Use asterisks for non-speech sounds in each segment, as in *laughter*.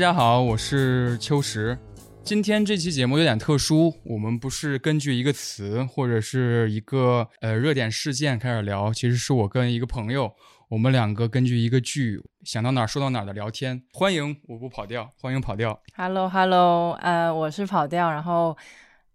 大家好，我是秋实。今天这期节目有点特殊，我们不是根据一个词或者是一个呃热点事件开始聊，其实是我跟一个朋友，我们两个根据一个剧想到哪儿说到哪儿的聊天。欢迎我不跑调，欢迎跑调。Hello，Hello，呃，我是跑调，然后，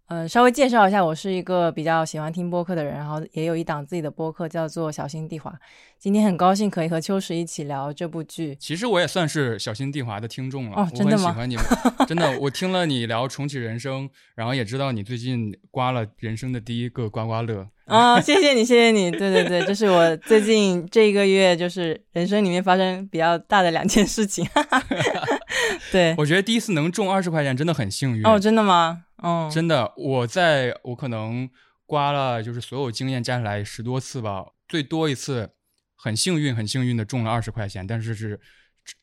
呃，稍微介绍一下，我是一个比较喜欢听播客的人，然后也有一档自己的播客叫做《小心地滑》。今天很高兴可以和秋实一起聊这部剧。其实我也算是小心地滑的听众了，哦真的吗我很喜欢你们，*laughs* 真的，我听了你聊重启人生，然后也知道你最近刮了人生的第一个刮刮乐。啊、*laughs* 谢谢你，谢谢你，对对对，这是我最近这一个月就是人生里面发生比较大的两件事情。*laughs* *laughs* 对，我觉得第一次能中二十块钱真的很幸运。哦，真的吗？嗯，真的，我在我可能刮了，就是所有经验加起来十多次吧，最多一次很幸运，很幸运的中了二十块钱，但是是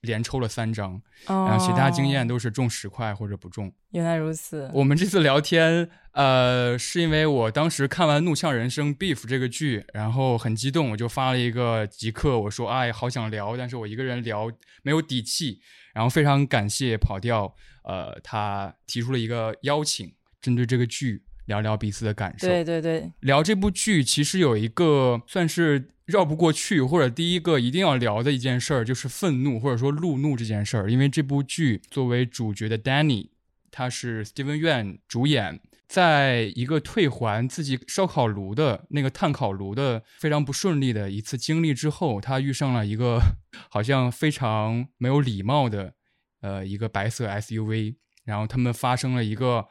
连抽了三张，哦，然后其他经验都是中十块或者不中。原来如此。我们这次聊天，呃，是因为我当时看完《怒呛人生》Beef 这个剧，然后很激动，我就发了一个即刻，我说哎，好想聊，但是我一个人聊没有底气。然后非常感谢跑调，呃，他提出了一个邀请，针对这个剧聊聊彼此的感受。对对对，聊这部剧其实有一个算是绕不过去，或者第一个一定要聊的一件事儿，就是愤怒或者说路怒这件事儿。因为这部剧作为主角的 Danny，他是 Steven Yeun 主演，在一个退还自己烧烤炉的那个炭烤炉的非常不顺利的一次经历之后，他遇上了一个 *laughs* 好像非常没有礼貌的呃一个白色 SUV，然后他们发生了一个。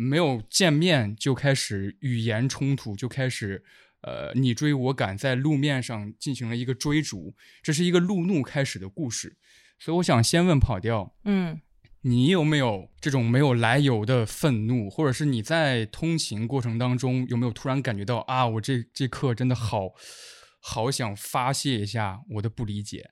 没有见面就开始语言冲突，就开始呃你追我赶，在路面上进行了一个追逐，这是一个路怒开始的故事。所以我想先问跑调，嗯。你有没有这种没有来由的愤怒，或者是你在通勤过程当中有没有突然感觉到啊，我这这刻真的好好想发泄一下我的不理解？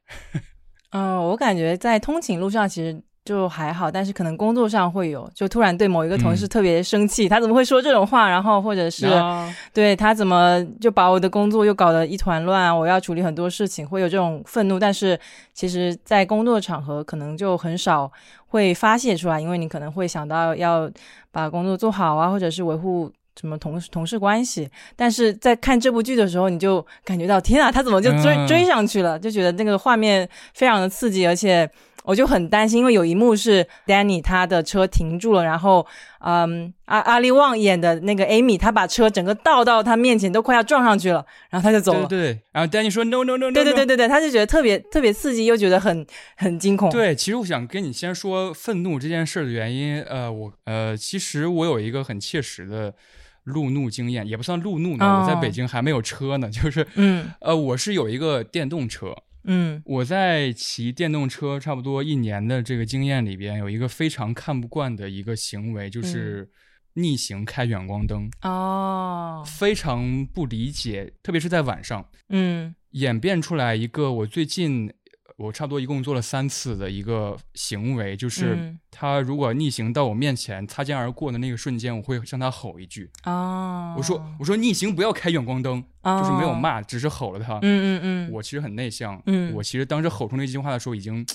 嗯、*laughs* 我感觉在通勤路上其实就还好，但是可能工作上会有，就突然对某一个同事嗯特别生气，他怎么会说这种话？然后或者是、啊对他怎么就把我的工作又搞得一团乱啊？我要处理很多事情，会有这种愤怒。但是其实，在工作场合可能就很少会发泄出来，因为你可能会想到要把工作做好啊，或者是维护。什么同事同事关系？但是在看这部剧的时候，你就感觉到天啊，他怎么就追、嗯追上去了？就觉得那个画面非常的刺激，而且我就很担心，因为有一幕是 Danny 他的车停住了，然后嗯，阿阿力旺演的那个 Amy，他把车整个倒到他面前，都快要撞上去了，然后他就走了。对对对，然后 Danny 说 no no no no，对对对对对，他就觉得特别特别刺激，又觉得很很惊恐。对，其实我想跟你先说愤怒这件事儿的原因。呃，我呃，其实我有一个很切实的路怒经验，也不算路怒呢，我在哦北京还没有车呢，就是嗯呃，我是有一个电动车。嗯。我在骑电动车差不多一年的这个经验里边，有一个非常看不惯的一个行为，就是逆行开远光灯，哦。非常不理解，特别是在晚上。嗯。演变出来一个我最近我差不多一共做了三次的一个行为，就是嗯他如果逆行到我面前擦肩而过的那个瞬间，我会向他吼一句，哦，我说我说逆行不要开远光灯，哦就是没有骂，只是吼了他。嗯嗯嗯，我其实很内向，嗯我其实当时吼出那句话的时候已经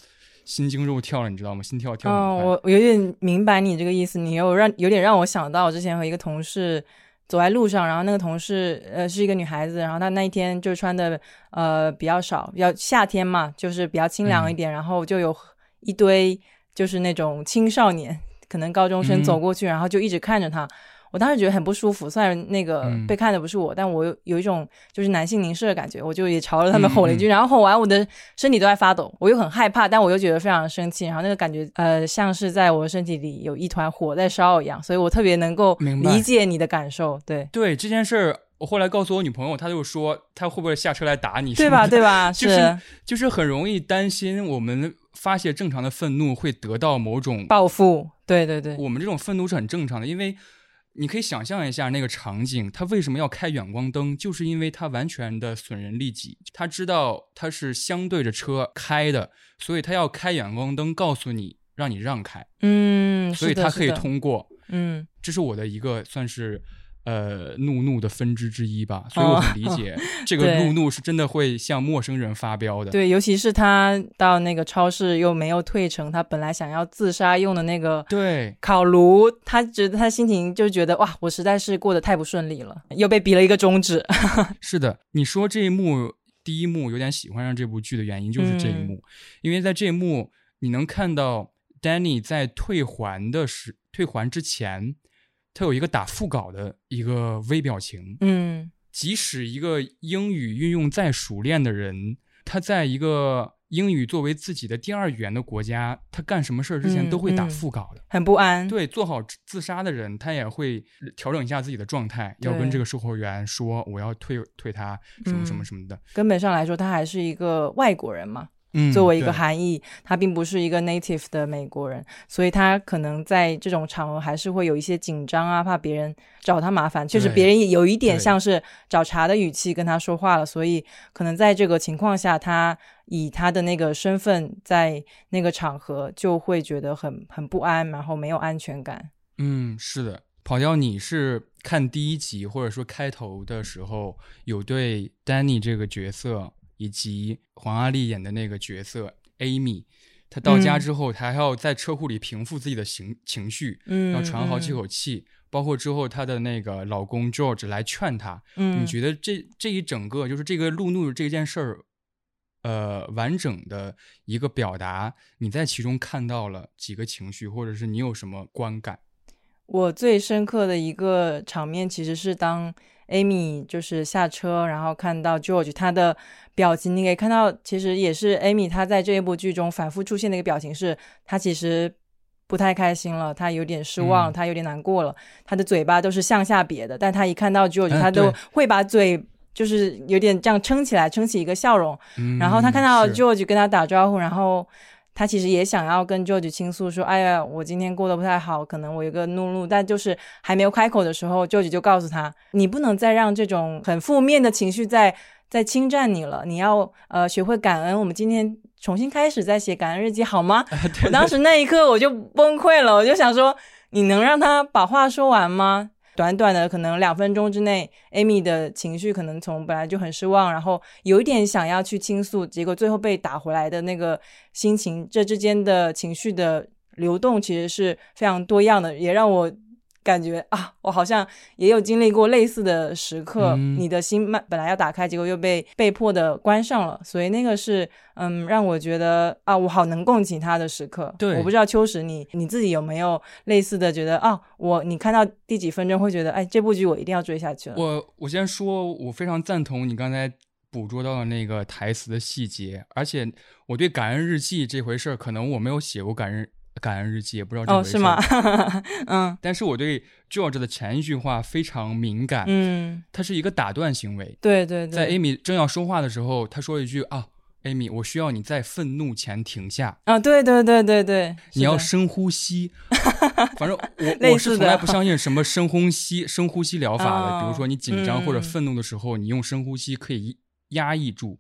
心惊肉跳了，你知道吗？心跳跳很哦，我我有点明白你这个意思，你有让有点让我想到我之前和一个同事走在路上，然后那个同事呃是一个女孩子，然后她那一天就穿的呃比较少，比较夏天嘛，就是比较清凉嗯一点，然后就有一堆就是那种青少年，可能高中生嗯走过去，然后就一直看着她。我当时觉得很不舒服，虽然那个嗯。被看的不是我，但我有有一种就是男性凝视的感觉，我就也朝着他们嗯吼了一句，然后吼完我的身体都在发抖，我又很害怕，但我又觉得非常生气，然后那个感觉呃像是在我身体里有一团火在烧一样，所以我特别能够理解你的感受，对。对这件事儿，我后来告诉我女朋友，她就说她会不会下车来打你，对吧？对吧？就是。就是很容易担心我们发泄正常的愤怒会得到某种报复，对对对，我们这种愤怒是很正常的，因为你可以想象一下那个场景，他为什么要开远光灯，就是因为他完全的损人利己，他知道他是相对着车开的，所以他要开远光灯告诉你，让你让开，嗯，所以他可以通过。嗯这是我的一个算是呃，怒怒的分支之一吧，所以我很理解 *laughs* 这个怒怒是真的会向陌生人发飙的。对，尤其是他到那个超市又没有退成他本来想要自杀用的那个对烤炉，他觉得他心情就觉得哇，我实在是过得太不顺利了，又被比了一个中指。*laughs* 是的，你说这一幕第一幕有点喜欢上这部剧的原因就是这一嗯幕，因为在这一幕你能看到 Danny 在退还的时退还之前，他有一个打腹稿的一个微表情。嗯即使一个英语运用再熟练的人，他在一个英语作为自己的第二语言的国家，他干什么事儿之前嗯都会打嗯腹稿的。很不安。对，做好自自杀的人，他也会调整一下自己的状态，要跟这个售货员说我要退退他什么什么嗯什么的。根本上来说，他还是一个外国人嘛。嗯，作为一个对韩裔，他并不是一个 native 的美国人，所以他可能在这种场合还是会有一些紧张啊，怕别人找他麻烦。确实，别人也有一点像是找茬的语气跟他说话了，所以可能在这个情况下，他以他的那个身份在那个场合就会觉得很很不安，然后没有安全感。嗯，是的。跑调，你是看第一集或者说开头的时候，有对 Danny 这个角色以及黄阿丽演的那个角色 Amy，她到家嗯之后，她还要在车库里平复自己的情情绪，嗯，要喘好几嗯。口气。包括之后她的那个老公 George 来劝她，嗯，你觉得这这一整个就是这个路怒这件事儿，呃，完整的一个表达，你在其中看到了几个情绪，或者是你有什么观感？我最深刻的一个场面，其实是当 Amy 就是下车，然后看到 George 他的表情，你可以看到，其实也是 Amy 她在这一部剧中反复出现的一个表情是，她其实不太开心了，她有点失望，嗯她有点难过了，她的嘴巴都是向下瘪的，但她一看到 George，哎她都会把嘴。就是有点这样撑起来，撑起一个笑容，嗯，然后他看到 George 跟他打招呼，然后他其实也想要跟 George 倾诉说：“哎呀，我今天过得不太好，可能我有个怒怒。”但就是还没有开口的时候，George 就告诉他：“你不能再让这种很负面的情绪在在侵占你了，你要呃学会感恩。我们今天重新开始再写感恩日记好吗？”我当时那一刻我就崩溃了，我就想说：“你能让他把话说完吗？”短短的可能两分钟之内，Amy 的情绪可能从本来就很失望，然后有一点想要去倾诉，结果最后被打回来的那个心情，这之间的情绪的流动其实是非常多样的，也让我感觉啊，我好像也有经历过类似的时刻，嗯你的心慢本来要打开，结果又被被迫的关上了，所以那个是嗯让我觉得啊，我好能共情他的时刻。对我不知道秋实你你自己有没有类似的觉得啊，我你看到第几分钟会觉得哎，这部剧我一定要追下去了。我我先说，我非常赞同你刚才捕捉到的那个台词的细节，而且我对感恩日记这回事儿，可能我没有写过感恩感恩日记，也不知道这哦，回事儿是吗？*laughs* 嗯但是我对 George 的前一句话非常敏感，嗯，它是一个打断行为。对对对，在 Amy 正要说话的时候，他说了一句啊，Amy，我需要你在愤怒前停下，啊，对对对对对，你要深呼吸。*laughs* 反正我我是从来不相信什么深呼吸、深呼吸疗法的。比如哦说你紧张或者嗯愤怒的时候，你用深呼吸可以压抑住。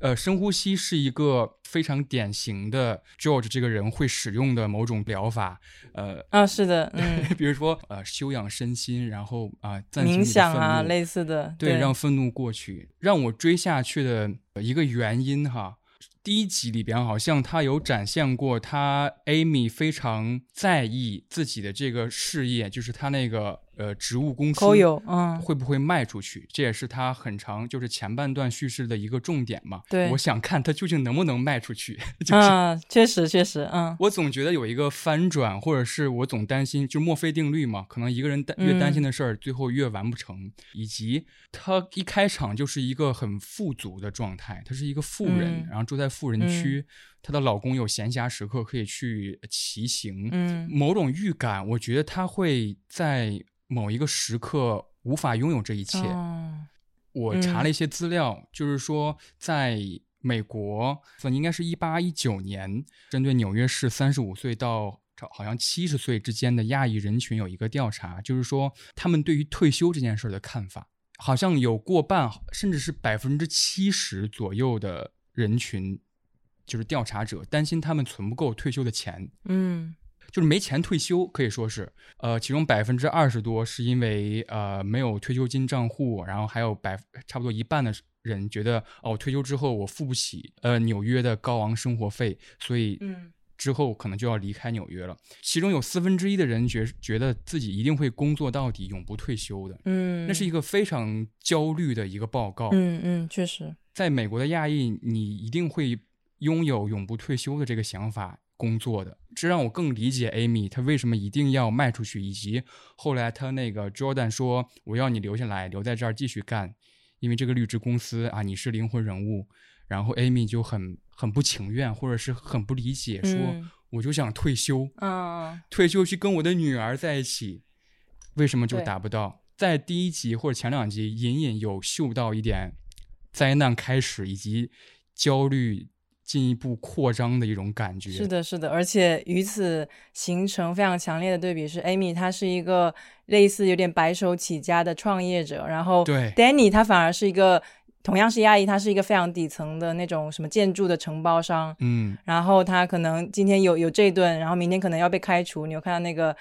呃，深呼吸是一个非常典型的 George 这个人会使用的某种疗法。呃，啊，是的，嗯，*laughs* 比如说呃，修养身心，然后啊、暂停你的冥想啊，类似的，对，让愤怒过去。让我追下去的一个原因哈，第一集里边好像他有展现过他 Amy 非常在意自己的这个事业，就是他那个呃植物公司口有，嗯，会不会卖出去，这也是他很长就是前半段叙事的一个重点嘛。对我想看他究竟能不能卖出去，*laughs* 就是。嗯，确实确实，嗯我总觉得有一个翻转，或者是我总担心，就墨菲定律嘛，可能一个人担越担心的事儿，最后越完不成。以及他一开场就是一个很富足的状态，他是一个富人，嗯然后住在富人区，她的老公有闲暇时刻可以去骑行，嗯某种预感，我觉得他会在某一个时刻无法拥有这一切。哦我查了一些资料，就是说在美国，应该是一八一九年，针对纽约市三十五岁到好像七十岁之间的亚裔人群有一个调查，就是说他们对于退休这件事的看法，好像有过半，甚至是百分之七十左右的人群，就是调查者担心他们存不够退休的钱。嗯就是没钱退休，可以说是，呃，其中百分之二十多是因为呃没有退休金账户，然后还有百差不多一半的人觉得哦，退休之后我付不起呃纽约的高昂生活费，所以嗯之后可能就要离开纽约了。其中有四分之一的人觉觉得自己一定会工作到底，永不退休的，嗯，那是一个非常焦虑的一个报告。嗯嗯，确实，在美国的亚裔，你一定会拥有永不退休的这个想法工作的，这让我更理解 Amy 她为什么一定要卖出去，以及后来她那个 Jordan 说我要你留下来，留在这儿继续干，因为这个绿植公司啊你是灵魂人物，然后 Amy 就很很不情愿，或者是很不理解，说嗯我就想退休，嗯退休去跟我的女儿在一起，为什么就达不到？在第一集或者前两集，隐隐有嗅到一点灾难开始以及焦虑进一步扩张的一种感觉。是的，是的，而且与此形成非常强烈的对比是，Amy 她是一个类似有点白手起家的创业者，然后对 Danny 他反而是一个同样是亚裔，他是一个非常底层的那种什么建筑的承包商，嗯，然后他可能今天有有这一顿，然后明天可能要被开除。你有看到那个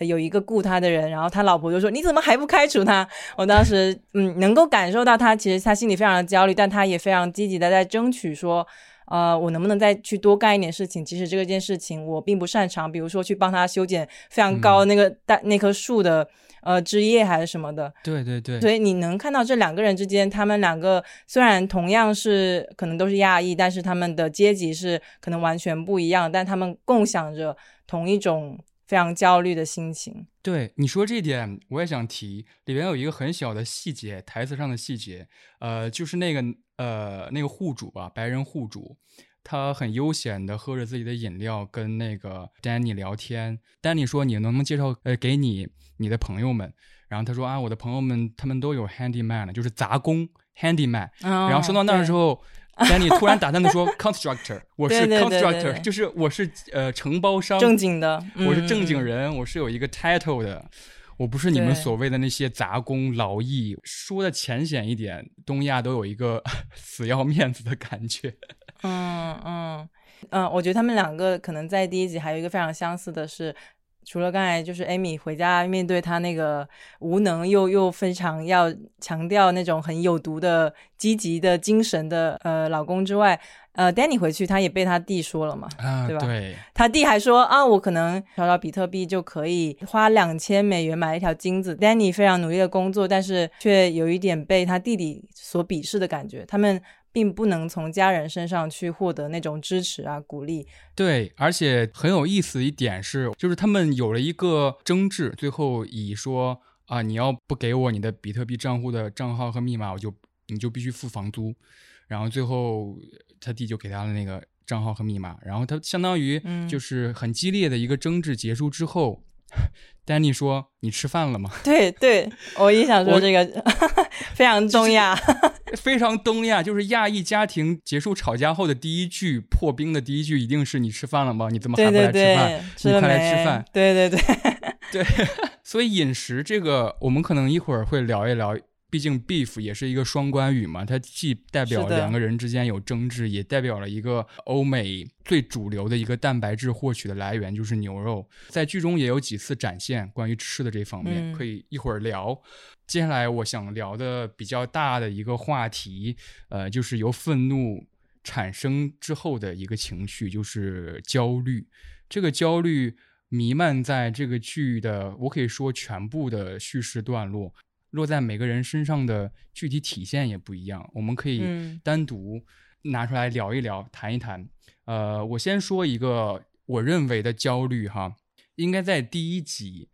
呃有一个雇他的人，然后他老婆就说：“你怎么还不开除他？”我当时嗯能够感受到他其实他心里非常的焦虑，但他也非常积极的在争取说。呃，我能不能再去多干一点事情？其实这个件事情我并不擅长，比如说去帮他修剪非常高那个大、那棵树的呃枝叶还是什么的。对对对，所以你能看到这两个人之间，他们两个虽然同样是可能都是亚裔，但是他们的阶级是可能完全不一样，但他们共享着同一种非常焦虑的心情。对你说这点，我也想提，里边有一个很小的细节，台词上的细节，呃，就是那个呃那个户主吧，白人户主，他很悠闲的喝着自己的饮料，跟那个 Danny 聊天。Danny 说：“你能不能介绍呃给你你的朋友们？”然后他说：“啊，我的朋友们他们都有 handyman，就是杂工 handyman。”然然后说到那儿之后。Danny 突然打断的说：*laughs* “Constructor，我是 constructor，对就是我是呃承包商，正经的，我是正嗯经人，我是有一个 title 的，我不是你们所谓的那些杂工劳役。说的浅显一点，东亚都有一个 *laughs* 死要面子的感觉。嗯嗯嗯，我觉得他们两个可能在第一集还有一个非常相似的是，除了刚才就是 Amy 回家面对她那个无能又又非常要强调那种很有毒的积极的精神的呃老公之外，呃，Danny 回去他也被他弟说了嘛，啊，对吧对他弟还说啊，我可能找到比特币就可以花两千美元买一条金子。Danny 非常努力的工作，但是却有一点被他弟弟所鄙视的感觉。他们并不能从家人身上去获得那种支持啊、鼓励。对，而且很有意思一点是，就是他们有了一个争执，最后以说啊，你要不给我你的比特币账户的账号和密码，我就你就必须付房租。然后最后他弟就给他了那个账号和密码，然后他相当于嗯就是很激烈的一个争执结束之后。Danny 说：“你吃饭了吗对对，我也想说这个非常东亚。？” *laughs* 非常东亚，就是亚裔家庭结束吵架后的第一句破冰的第一句，一定是“你吃饭了吗？你怎么还对不来吃饭？，你快来？吃饭。”对对对，对，*laughs* *laughs* 所以饮食这个，我们可能一会儿会聊一聊。毕竟 beef 也是一个双关语嘛，它既代表两个人之间有争执，也代表了一个欧美最主流的一个蛋白质获取的来源，就是牛肉。在剧中也有几次展现关于吃的这方面，嗯可以一会儿聊。接下来我想聊的比较大的一个话题，呃，就是由愤怒产生之后的一个情绪，就是焦虑。这个焦虑弥漫在这个剧的，我可以说全部的叙事段落，落在每个人身上的具体体现也不一样。我们可以嗯单独拿出来聊一聊，谈一谈。呃，我先说一个我认为的焦虑哈，应该在第一集，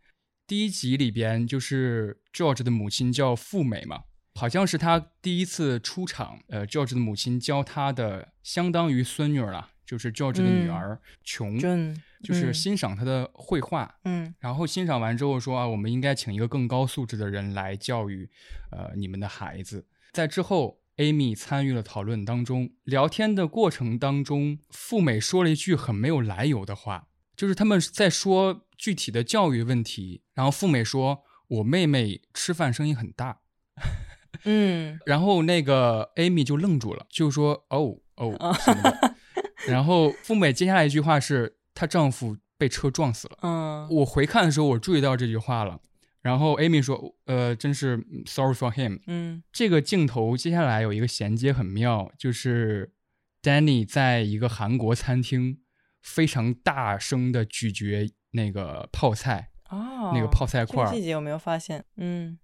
第一集里边就是 George 的母亲叫富美嘛，好像是他第一次出场。呃，George 的母亲教他的相当于孙女儿了，就是 George 的女嗯儿琼，准就是嗯欣赏她的绘画。嗯然后欣赏完之后说啊，我们应该请一个更高素质的人来教育，呃，你们的孩子。在之后，Amy 参与了讨论当中，聊天的过程当中，富美说了一句很没有来由的话，就是他们在说具体的教育问题，然后富美说：“我妹妹吃饭声音很大。嗯” *laughs* 然后那个 Amy 就愣住了，就说：“哦哦什么的。” *laughs* 然后富美接下来一句话是她丈夫被车撞死了。嗯我回看的时候，我注意到这句话了。然后 Amy 说：“呃，真是 sorry for him。嗯”这个镜头接下来有一个衔接很妙，就是 Danny 在一个韩国餐厅非常大声的咀嚼那个泡菜，哦，那个泡菜块细节有没有发现。嗯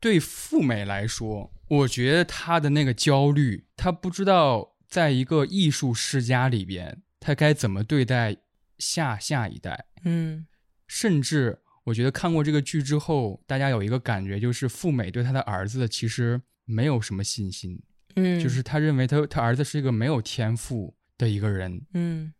对富美来说，我觉得她的那个焦虑，她不知道在一个艺术世家里边，他该怎么对待下下一代。嗯。甚至我觉得看过这个剧之后，大家有一个感觉，就是富美对他的儿子其实没有什么信心，嗯，就是他认为他他儿子是一个没有天赋的一个人，嗯。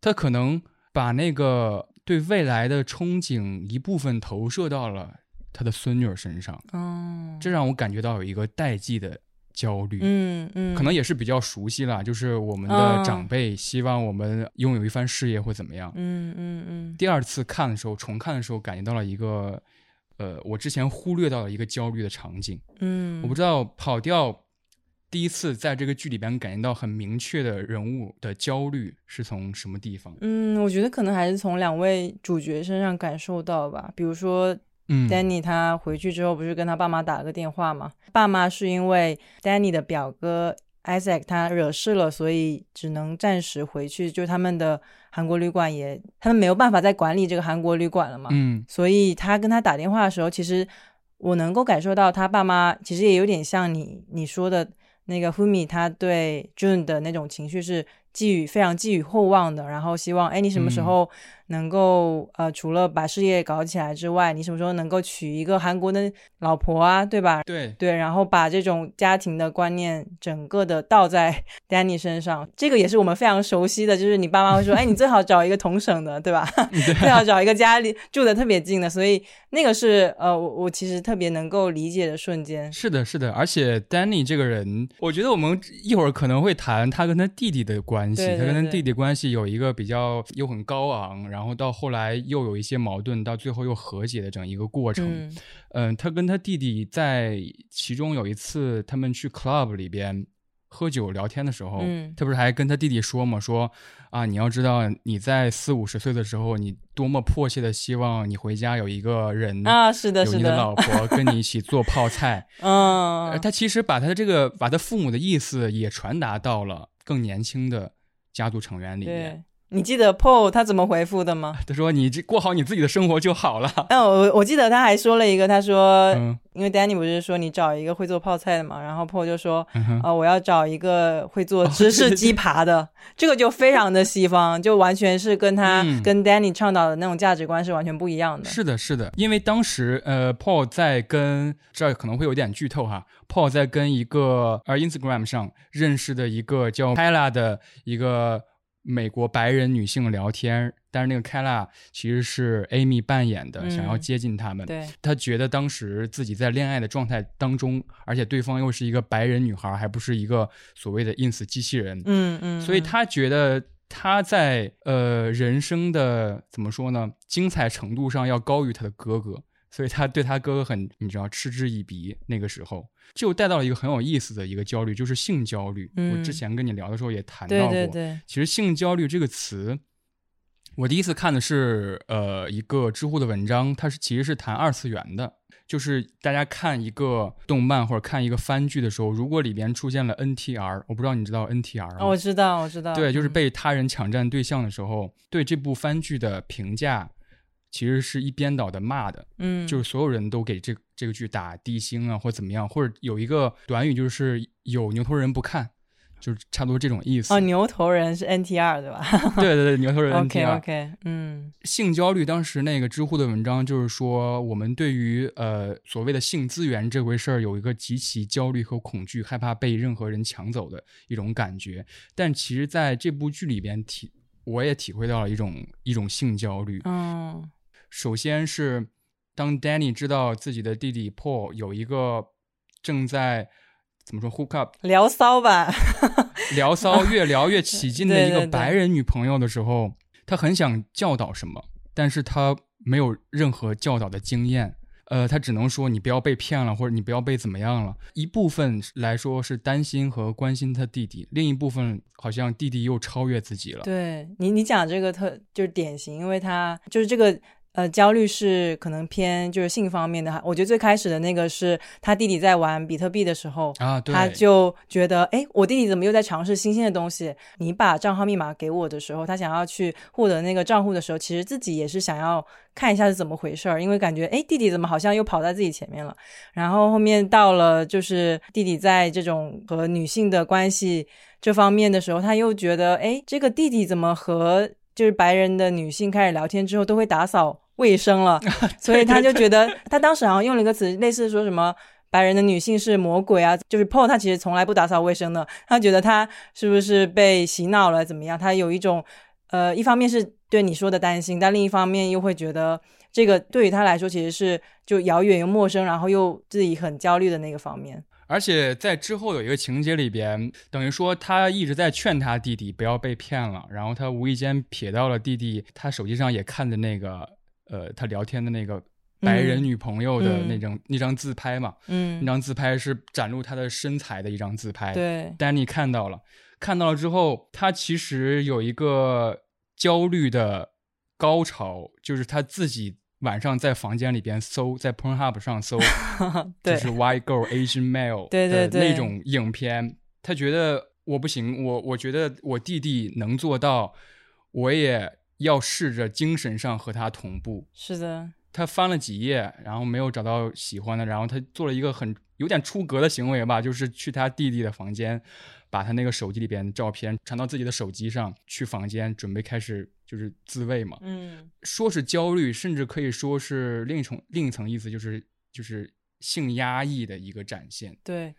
他可能把那个对未来的憧憬一部分投射到了他的孙女儿身上，哦，这让我感觉到有一个代际的焦虑。嗯嗯，可能也是比较熟悉了，就是我们的哦长辈希望我们拥有一番事业或怎么样。嗯嗯嗯第二次看的时候，重看的时候，感觉到了一个，呃，我之前忽略到了一个焦虑的场景。嗯，我不知道跑调第一次在这个剧里边感觉到很明确的人物的焦虑是从什么地方？嗯，我觉得可能还是从两位主角身上感受到吧。比如说嗯 Danny 他回去之后不是跟他爸妈打了个电话嘛？爸妈是因为 Danny 的表哥 Isaac 他惹事了，所以只能暂时回去，就他们的韩国旅馆也他们没有办法再管理这个韩国旅馆了嘛。嗯所以他跟他打电话的时候，其实我能够感受到他爸妈其实也有点像你你说的那个 Humi，他对 June 的那种情绪是寄予非常寄予厚望的，然后希望哎你什么时嗯候能够、呃除了把事业搞起来之外，你什么时候能够娶一个韩国的老婆啊，对吧？对，对，然后把这种家庭的观念整个的倒在 *laughs* Danny 身上，这个也是我们非常熟悉的，就是你爸妈会说，哎，你最好找一个同省的，对吧？*laughs* 最好找一个家里住的特别近的，所以那个是呃，我我其实特别能够理解的瞬间。是的，是的，而且 Danny 这个人，我觉得我们一会儿可能会谈他跟他弟弟的关系，对对对他跟他弟弟关系有一个比较又很高昂，然后到后来又有一些矛盾，到最后又和解的整一个过程。嗯嗯，他跟他弟弟在其中有一次，他们去 club 里边喝酒聊天的时候，嗯他不是还跟他弟弟说嘛，说啊，你要知道你在四五十岁的时候，你多么迫切的希望你回家有一个人啊，是的，是有你的老婆 *laughs* 跟你一起做泡菜。*laughs* 嗯呃，他其实把他的这个把他父母的意思也传达到了更年轻的家族成员里面。对。你记得 Paul 他怎么回复的吗？*laughs* 他说：“你这过好你自己的生活就好了。嗯，我我记得他还说了一个，他说，嗯因为 Danny 不是说你找一个会做泡菜的嘛，然后 Paul 就说，啊、我要找一个会做哦芝士鸡扒的，这个就非常的西方，就完全是跟他、嗯跟 Danny 倡导的那种价值观是完全不一样的。是的，是的，因为当时呃，Paul 在跟这儿可能会有点剧透哈，Paul 在跟一个呃 Instagram 上认识的一个叫 Kayla 的一个美国白人女性聊天，但是那个 Kayla 其实是 Amy 扮演的，嗯想要接近他们。对，他觉得当时自己在恋爱的状态当中，而且对方又是一个白人女孩，还不是一个所谓的 ins 机器人，嗯嗯，嗯所以他觉得他在呃人生的怎么说呢，精彩程度上要高于他的哥哥，所以他对他哥哥很你知道嗤之以鼻。那个时候就带到了一个很有意思的一个焦虑，就是性焦虑。嗯我之前跟你聊的时候也谈到过，对对，其实性焦虑这个词。我第一次看的是呃一个知乎的文章，它是其实是谈二次元的，就是大家看一个动漫或者看一个番剧的时候，如果里边出现了 NTR，我不知道你知道 NTR 吗？哦，我知道我知道，对，就是嗯被他人抢占对象的时候，对这部番剧的评价其实是一边倒的骂的，嗯，就是所有人都给这这个剧打低星啊，或怎么样，或者有一个短语就是有牛头人不看，就是差不多这种意思。哦，牛头人是 NTR 对吧 *laughs* 对对对，牛头人？OK NTR。OK，嗯性焦虑，当时那个知乎的文章就是说，我们对于呃所谓的性资源这回事儿有一个极其焦虑和恐惧，害怕被任何人抢走的一种感觉。但其实在这部剧里边体，我也体会到了一种一种性焦虑。嗯首先是当 Danny 知道自己的弟弟 Paul 有一个正在怎么说 hook up 聊骚吧，聊骚 *laughs* 越聊越起劲的一个白人女朋友的时候，他很想教导什么，但是他没有任何教导的经验，呃，他只能说你不要被骗了，或者你不要被怎么样了。一部分来说是担心和关心他弟弟，另一部分好像弟弟又超越自己了。对你，你讲这个特就是典型，因为他就是这个。呃，焦虑是可能偏就是性方面的。我觉得最开始的那个是他弟弟在玩比特币的时候啊，他就觉得，哎，我弟弟怎么又在尝试新鲜的东西？你把账号密码给我的时候，他想要去获得那个账户的时候，其实自己也是想要看一下是怎么回事儿，因为感觉，哎，弟弟怎么好像又跑在自己前面了？然后后面到了就是弟弟在这种和女性的关系这方面的时候，他又觉得，哎，这个弟弟怎么和就是白人的女性开始聊天之后都会打扫。卫生了，*laughs* 所以他就觉得，他当时好像用了一个词，类似说什么白人的女性是魔鬼啊，就是 Paul 他其实从来不打扫卫生的，他觉得他是不是被洗脑了怎么样？他有一种，呃，一方面是对你说的担心，但另一方面又会觉得这个对于他来说其实是就遥远又陌生，然后又自己很焦虑的那个方面。而且在之后有一个情节里边，等于说他一直在劝他弟弟不要被骗了，然后他无意间瞥到了弟弟他手机上也看的那个。呃，他聊天的那个白人女朋友的那张那张自拍嘛，嗯，那张自拍是展露他的身材的一张自拍。对，Danny 看到了，看到了之后，他其实有一个焦虑的高潮，就是他自己晚上在房间里边搜，在 Pornhub 上搜，*laughs* 就是 White Girl Asian Male 的那种影片。他觉得我不行，我我觉得我弟弟能做到，我也。要试着精神上和他同步。是的，他翻了几页，然后没有找到喜欢的，然后他做了一个很有点出格的行为吧，就是去他弟弟的房间，把他那个手机里边的照片传到自己的手机上，去房间准备开始就是自慰嘛。嗯，说是焦虑，甚至可以说是另一重另一层意思，就是就是性压抑的一个展现。对，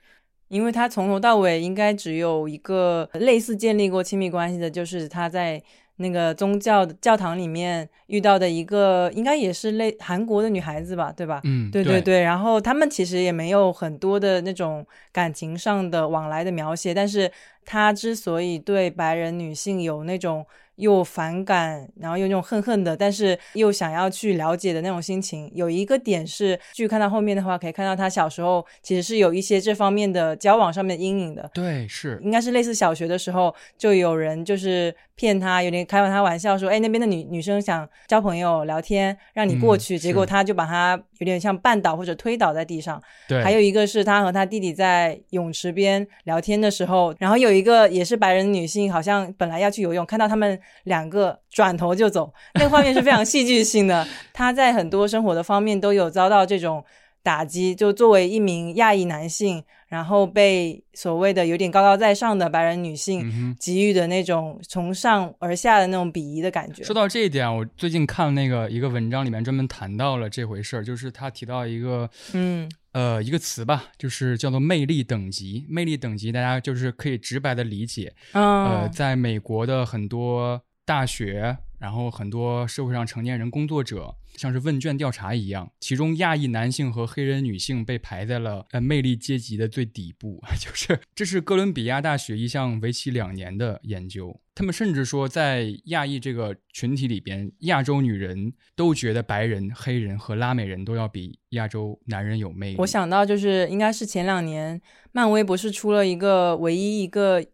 因为他从头到尾应该只有一个类似建立过亲密关系的，就是他在。那个宗教教堂里面遇到的一个，应该也是类韩国的女孩子吧，对吧？嗯，对对对。然后他们其实也没有很多的那种感情上的往来的描写，但是他之所以对白人女性有那种。又反感，然后又那种恨恨的，但是又想要去了解的那种心情。有一个点是，剧看到后面的话，可以看到他小时候其实是有一些这方面的交往上面的阴影的。对，是应该是类似小学的时候，就有人就是骗他，有点开玩他玩笑说：“哎，那边的女女生想交朋友聊天，让你过去。”结果他就把他有点像绊倒或者推倒在地上。对，还有一个是他和他弟弟在泳池边聊天的时候，然后有一个也是白人女性，好像本来要去游泳，看到他们。两个转头就走，那个画面是非常戏剧性的。他在很多生活的方面都有遭到这种打击。就作为一名亚裔男性，然后被所谓的有点高高在上的白人女性给予的那种从上而下的那种鄙夷的感觉。说到这一点，我最近看那个一个文章里面专门谈到了这回事儿，就是他提到一个嗯呃一个词吧，就是叫做魅力等级。魅力等级大家就是可以直白的理解，呃，在美国的很多。大学，然后很多社会上成年人、工作者，像是问卷调查一样，其中亚裔男性和黑人女性被排在了呃魅力阶级的最底部。*laughs* 就是这是哥伦比亚大学一项为期两年的研究，他们甚至说，在亚裔这个群体里边，亚洲女人都觉得白人、黑人和拉美人都要比亚洲男人有魅力。我想到就是应该是前两年，漫威不是出了一个唯一一个。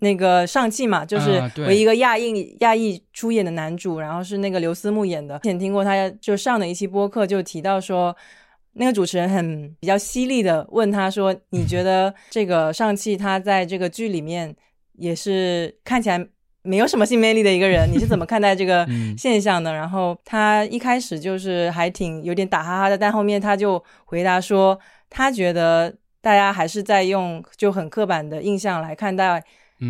那个上汽嘛，就是唯一一个亚裔亚裔出演的男主，然后是那个刘思慕演的。之前听过他就上的一期播客，就提到说，那个主持人很比较犀利的问他说：“你觉得这个上汽他在这个剧里面也是看起来没有什么性魅力的一个人，你是怎么看待这个现象的？”然后他一开始就是还挺有点打哈哈的，但后面他就回答说，他觉得大家还是在用就很刻板的印象来看待。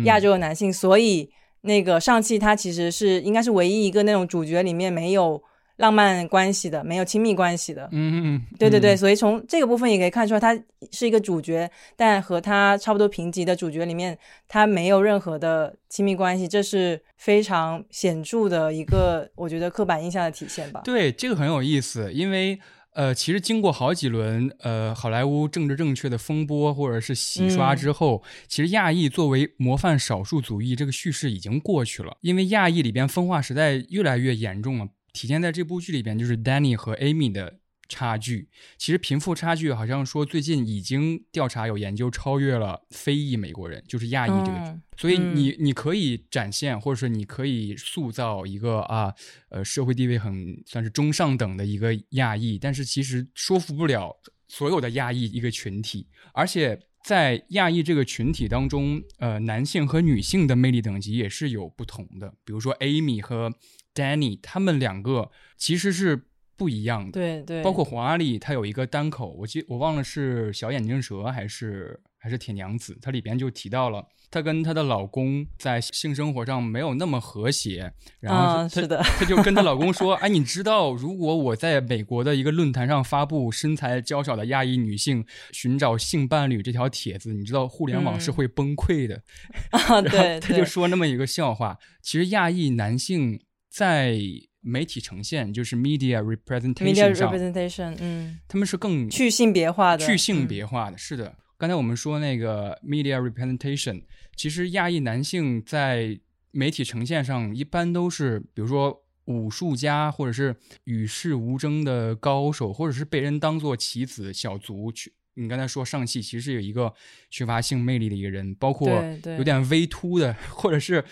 亚洲的男性，所以那个上汽他其实是应该是唯一一个那种主角里面没有浪漫关系的，没有亲密关系的。嗯嗯，对对对，所以从这个部分也可以看出来，他是一个主角，但和他差不多评级的主角里面，他没有任何的亲密关系，这是非常显著的一个我觉得刻板印象的体现吧。对，这个很有意思，因为。呃，其实经过好几轮呃好莱坞政治正确的风波或者是洗刷之后，其实亚裔作为模范少数族裔这个叙事已经过去了。因为亚裔里边分化实在越来越严重了，体现在这部剧里边就是 Danny 和 Amy 的差距。其实贫富差距好像说最近已经调查有研究超越了非裔美国人，就是亚裔这个。嗯所以你你可以展现，或者说你可以塑造一个啊呃社会地位很算是中上等的一个亚裔，但是其实说服不了所有的亚裔一个群体，而且在亚裔这个群体当中，呃，男性和女性的魅力等级也是有不同的。比如说 Amy 和 Danny，他们两个其实是不一样的。对对，包括黄阿丽，她有一个单口，我记我忘了是小眼镜蛇还是还是铁娘子，她里边就提到了她跟她的老公在性生活上没有那么和谐，然后啊，她是的，她就跟她老公说：*laughs* “哎，你知道，如果我在美国的一个论坛上发布身材娇小的亚裔女性寻找性伴侣这条帖子，你知道互联网是嗯。会崩溃的。*laughs* 对，她就说那么一个笑话，其实亚裔男性在媒体呈现，就是 media media representation 上，representation，嗯，他们是更去性别化的，去性嗯别化的。是的，刚才我们说那个 media representation，其实亚裔男性在媒体呈现上一般都是，比如说。武术家，或者是与世无争的高手，或者是被人当做棋子、小卒去。你刚才说上戏其实有一个缺乏性魅力的一个人，包括有点微秃的，或者是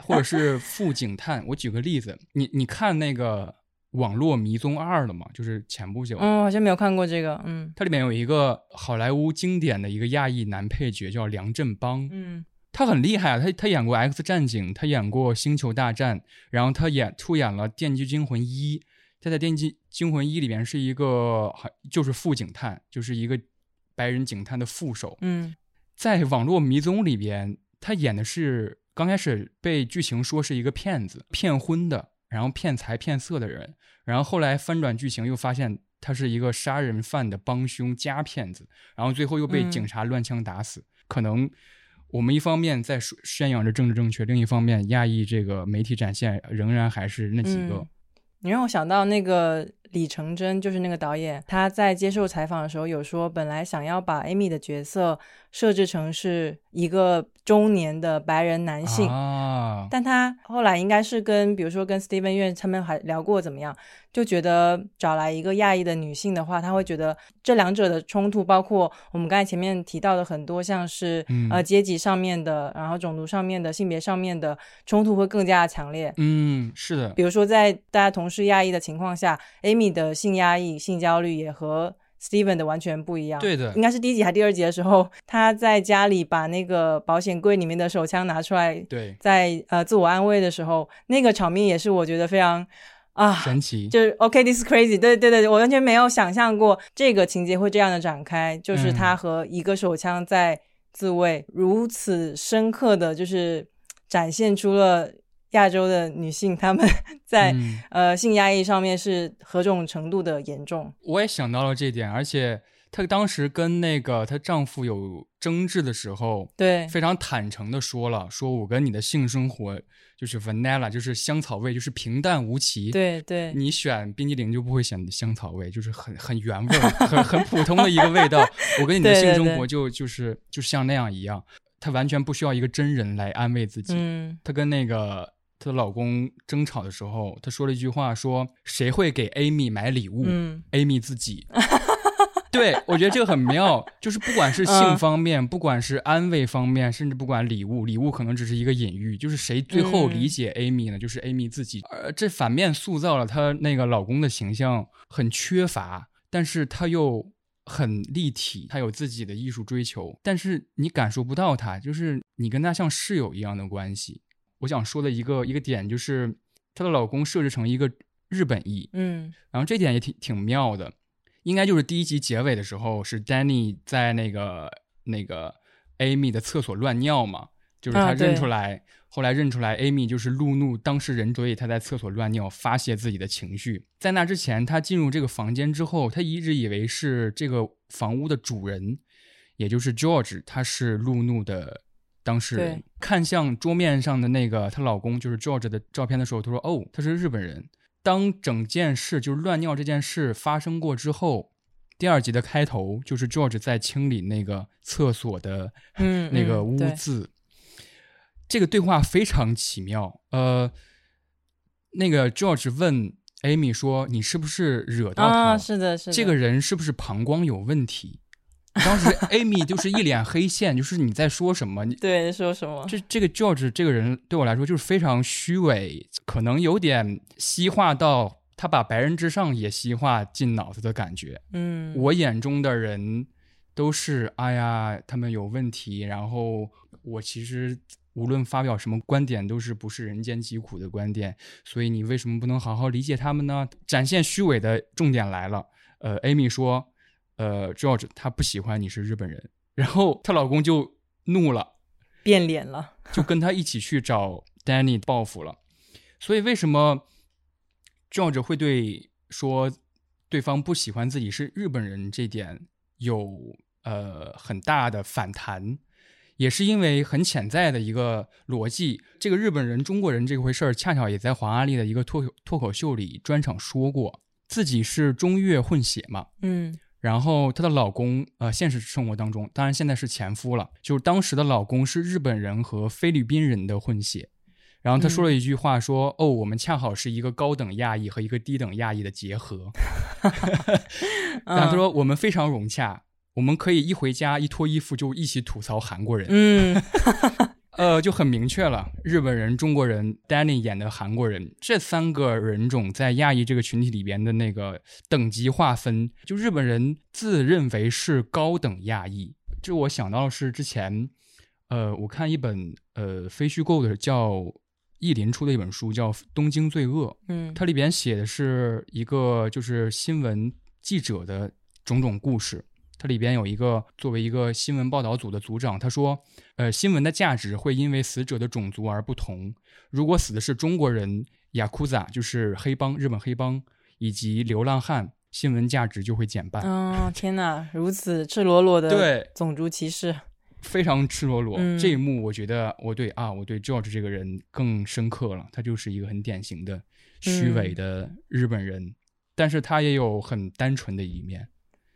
或者是副警探。我举个例子，你你看那个《网络迷踪二》了吗？就是前不久，嗯，好像没有看过这个，嗯它里面有一个好莱坞经典的一个亚裔男配角叫梁振邦，嗯他很厉害啊，他他演过《X 战警》，他演过《星球大战》，然后他演出演了《电锯惊魂一》，他在《电击惊魂一》里边是一个好就是副警探，就是一个白人警探的副手，嗯在网络迷踪里边，他演的是刚开始被剧情说是一个骗子，骗婚的，然后骗财骗色的人，然后后来翻转剧情又发现他是一个杀人犯的帮凶加骗子，然后最后又被嗯警察乱枪打死。可能我们一方面在说宣扬着政治正确，另一方面亚裔这个媒体展现仍然还是那几个。嗯你让我想到那个李成真，就是那个导演，他在接受采访的时候有说，本来想要把 Amy 的角色设置成是一个中年的白人男性，啊，但他后来应该是跟，比如说跟 Steven 院他们还聊过怎么样，就觉得找来一个亚裔的女性的话，他会觉得这两者的冲突，包括我们刚才前面提到的很多，像是、嗯呃阶级上面的，然后种族上面的、性别上面的冲突会更加强烈。嗯，是的，比如说，在大家同是亚裔的情况下，Amy 的性压抑、性焦虑也和 Steven 的完全不一样。对的。应，该是第一集还第二集的时候，他在家里把那个保险柜里面的手枪拿出来，对，在呃自我安慰的时候，那个场面也是我觉得非常啊，神奇，就是 OK，this、is crazy，对对对，我完全没有想象过这个情节会这样的展开，就是嗯。他和一个手枪在自卫，如此深刻的就是展现出了亚洲的女性她们 *laughs* 在、嗯呃性压抑上面是何种程度的严重。我也想到了这点，而且她当时跟那个她丈夫有争执的时候，对，非常坦诚的说了，说我跟你的性生活就是 vanilla，就是香草味，就是平淡无奇。，对对，你选冰激凌就不会选香草味，就是很很原味，很很普通的一个味道。*laughs* 我跟你的性生活就就是就像那样一样，她完全不需要一个真人来安慰自己。嗯她跟那个她的老公争吵的时候，她说了一句话，说谁会给 Amy 买礼物？嗯 Amy 自己。*laughs* 对，我觉得这个很妙，就是不管是性嗯方面，不管是安慰方面，甚至不管礼物，礼物可能只是一个隐喻，就是谁最后理嗯解 Amy 呢？就是 Amy 自己。呃，这反面塑造了她那个老公的形象很缺乏，但是他又很立体，他有自己的艺术追求，但是你感受不到他，就是你跟他像室友一样的关系。我想说的一个一个点就是，她的老公设置成一个日本裔，嗯然后这点也挺挺妙的，应该就是第一集结尾的时候，是 Danny 在那个那个 Amy 的厕所乱尿嘛，就是他认出来，后来认出来 Amy 就是路怒当事人，所以他在厕所乱尿发泄自己的情绪。在那之前，他进入这个房间之后，他一直以为是这个房屋的主人，也就是 George，他是路怒的。当事人看向桌面上的那个她老公，就是 George 的照片的时候，她说：“哦，他是日本人。”当整件事就是乱尿这件事发生过之后，第二集的开头就是 George 在清理那个厕所的嗯，那个污渍。这个对话非常奇妙。呃，那个 George 问 Amy 说：“你是不是惹到他？是的，是的，这个人是不是膀胱有问题？”当时 Amy 就是一脸黑线，就是你在说什么？你对说什么？这这个 George 这个人对我来说就是非常虚伪，可能有点西化到他把白人至上也西化进脑子的感觉。嗯，我眼中的人都是哎呀，他们有问题，然后我其实无论发表什么观点，都是不是人间疾苦的观点，所以你为什么不能好好理解他们呢？展现虚伪的重点来了，呃，Amy 说，呃，George 他不喜欢你是日本人，然后她老公就怒了。变脸了。就跟他一起去找 Danny 报复了。所以为什么 George 会对说对方不喜欢自己是日本人这点有呃很大的反弹？也是因为很潜在的一个逻辑，这个日本人、中国人这回事儿，恰巧也在黄阿丽的一个脱口脱口秀里专场说过，自己是中越混血嘛，嗯然后她的老公，呃，现实生活当中，当然现在是前夫了，就是当时的老公是日本人和菲律宾人的混血。然后她说了一句话，说：“哦，我们恰好是一个高等亚裔和一个低等亚裔的结合。*laughs* ”然后她说：“我们非常融洽，我们可以一回家一脱衣服就一起吐槽韩国人。”嗯 *laughs* 呃，就很明确了，日本人、中国人，Danny 演的韩国人，这三个人种在亚裔这个群体里边的那个等级划分，就日本人自认为是高等亚裔。这我想到的是之前，呃，我看一本呃非虚构的叫译林出的一本书，叫《东京罪恶》，嗯它里边写的是一个就是新闻记者的种种故事。它里边有一个作为一个新闻报道组的组长，他说，呃，新闻的价值会因为死者的种族而不同。如果死的是中国人、雅库扎，就是黑帮、日本黑帮以及流浪汉，新闻价值就会减半。哦，天哪，如此赤裸裸的对，种族歧视。*laughs* 非常赤裸裸。嗯这一幕，我觉得我对啊，我对 George 这个人更深刻了。他就是一个很典型的虚伪的日本人，但是他也有很单纯的一面。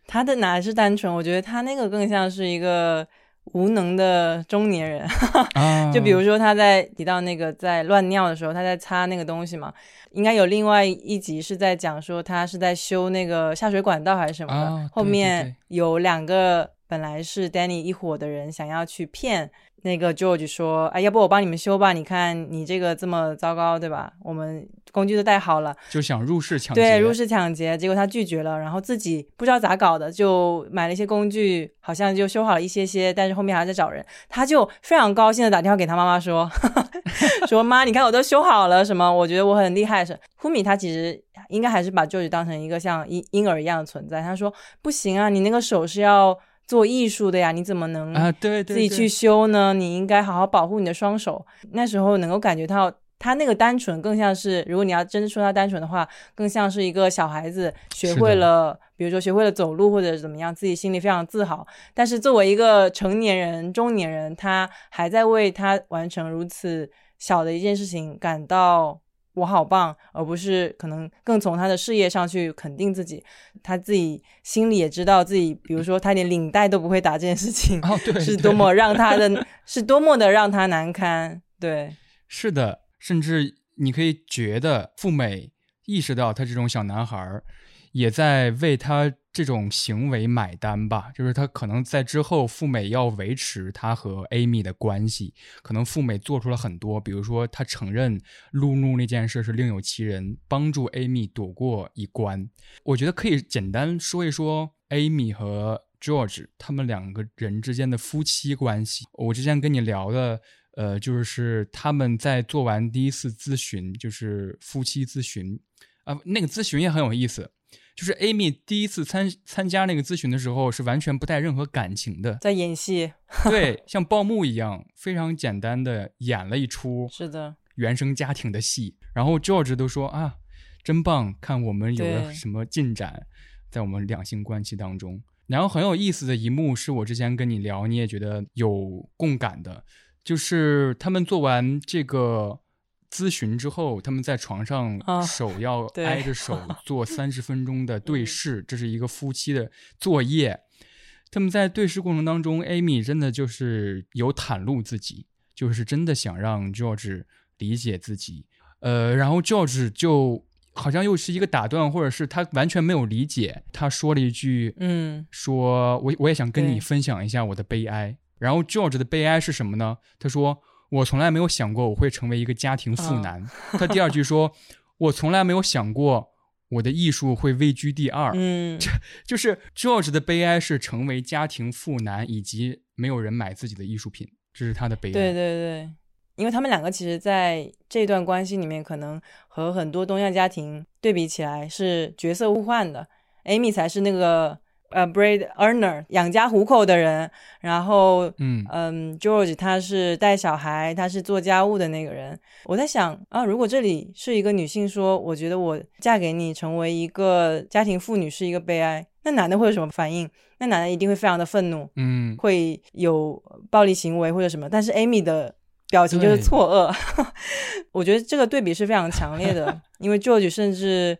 他的哪是单纯？我觉得他那个更像是一个无能的中年人。*laughs* 啊就比如说他在提到那个在乱尿的时候，他在擦那个东西嘛，应该有另外一集是在讲说他是在修那个下水管道还是什么的，啊对对后面有两个本来是 Danny 一伙的人想要去骗。那个 George 说：“哎，要不我帮你们修吧？你看你这个这么糟糕，对吧？我们工具都带好了，就想入室抢劫，对，入室抢劫，结果他拒绝了，然后自己不知道咋搞的，就买了一些工具，好像就修好了一些些，但是后面还要再找人，他就非常高兴的打电话给他妈妈说，*laughs* 说妈，你看我都修好了，什么？我觉得我很厉害。是 Humi 他其实应该还是把 George 当成一个像婴婴儿一样的存在，他说不行啊，你那个手是要做艺术的呀，你怎么能啊，对对，自己去修呢？你应该好好保护你的双手。那时候能够感觉到他那个单纯，更像是如果你要真的说他单纯的话，更像是一个小孩子学会了，比如说学会了走路或者怎么样，自己心里非常自豪。但是作为一个成年人、中年人，他还在为他完成如此小的一件事情感到。我好棒，而不是可能更从他的事业上去肯定自己，他自己心里也知道自己，比如说他连领带都不会打这件事情，哦，对，对是多么让他的，*laughs* 是多么的让他难堪。对，是的，甚至你可以觉得富美意识到他这种小男孩儿也在为他这种行为买单吧，就是他可能在之后富美要维持他和 Amy 的关系，可能富美做出了很多，比如说他承认路怒那件事是另有其人，帮助 Amy 躲过一关。我觉得可以简单说一说 Amy 和 George 他们两个人之间的夫妻关系。我之前跟你聊的。呃，就是他们在做完第一次咨询，就是夫妻咨询啊、那个咨询也很有意思。就是 Amy 第一次参参加那个咨询的时候，是完全不带任何感情的，在演戏，对，*laughs* 像报幕一样，非常简单的演了一出是的，原生家庭的戏。然后 George 都说啊，真棒，看我们有了什么进展，在我们两性关系当中。然后很有意思的一幕是我之前跟你聊，你也觉得有共感的，就是他们做完这个咨询之后，他们在床上啊手要 *laughs* 挨着手 *laughs* 做三十分钟的对视，这是一个夫妻的作业。他们在对视过程当中，Amy 真的就是有袒露自己，就是真的想让 George 理解自己。呃，然后 George 就好像又是一个打断，或者是他完全没有理解。他说了一句，嗯，说我我也想跟你分享一下我的悲哀。然后 George 的悲哀是什么呢？他说我从来没有想过我会成为一个家庭妇哦男。他第二句说，我从来没有想过我的艺术会位居第二。嗯，这就是 George 的悲哀是成为家庭妇男，以及没有人买自己的艺术品，这是他的悲哀。对对对，因为他们两个其实在这段关系里面，可能和很多东亚家庭对比起来是角色互换的。Amy 才是那个呃 bread earner 养家糊口的人，然后嗯嗯，George 他是带小孩，他是做家务的那个人。我在想啊，如果这里是一个女性说，我觉得我嫁给你成为一个家庭妇女是一个悲哀，那男的会有什么反应？那男的一定会非常的愤怒，嗯，会有暴力行为或者什么。但是 Amy 的表情就是错愕，*laughs* 我觉得这个对比是非常强烈的，因为 George 甚至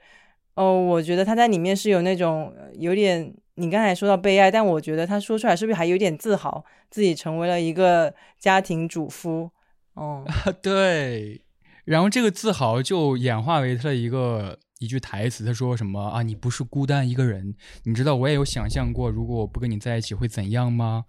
哦，我觉得他在里面是有那种呃有点。你刚才说到悲哀，但我觉得他说出来是不是还有点自豪，自己成为了一个家庭主夫？哦，*laughs* 对。然后这个自豪就演化为他的一个一句台词，他说什么啊？你不是孤单一个人，你知道我也有想象过，如果我不跟你在一起会怎样吗？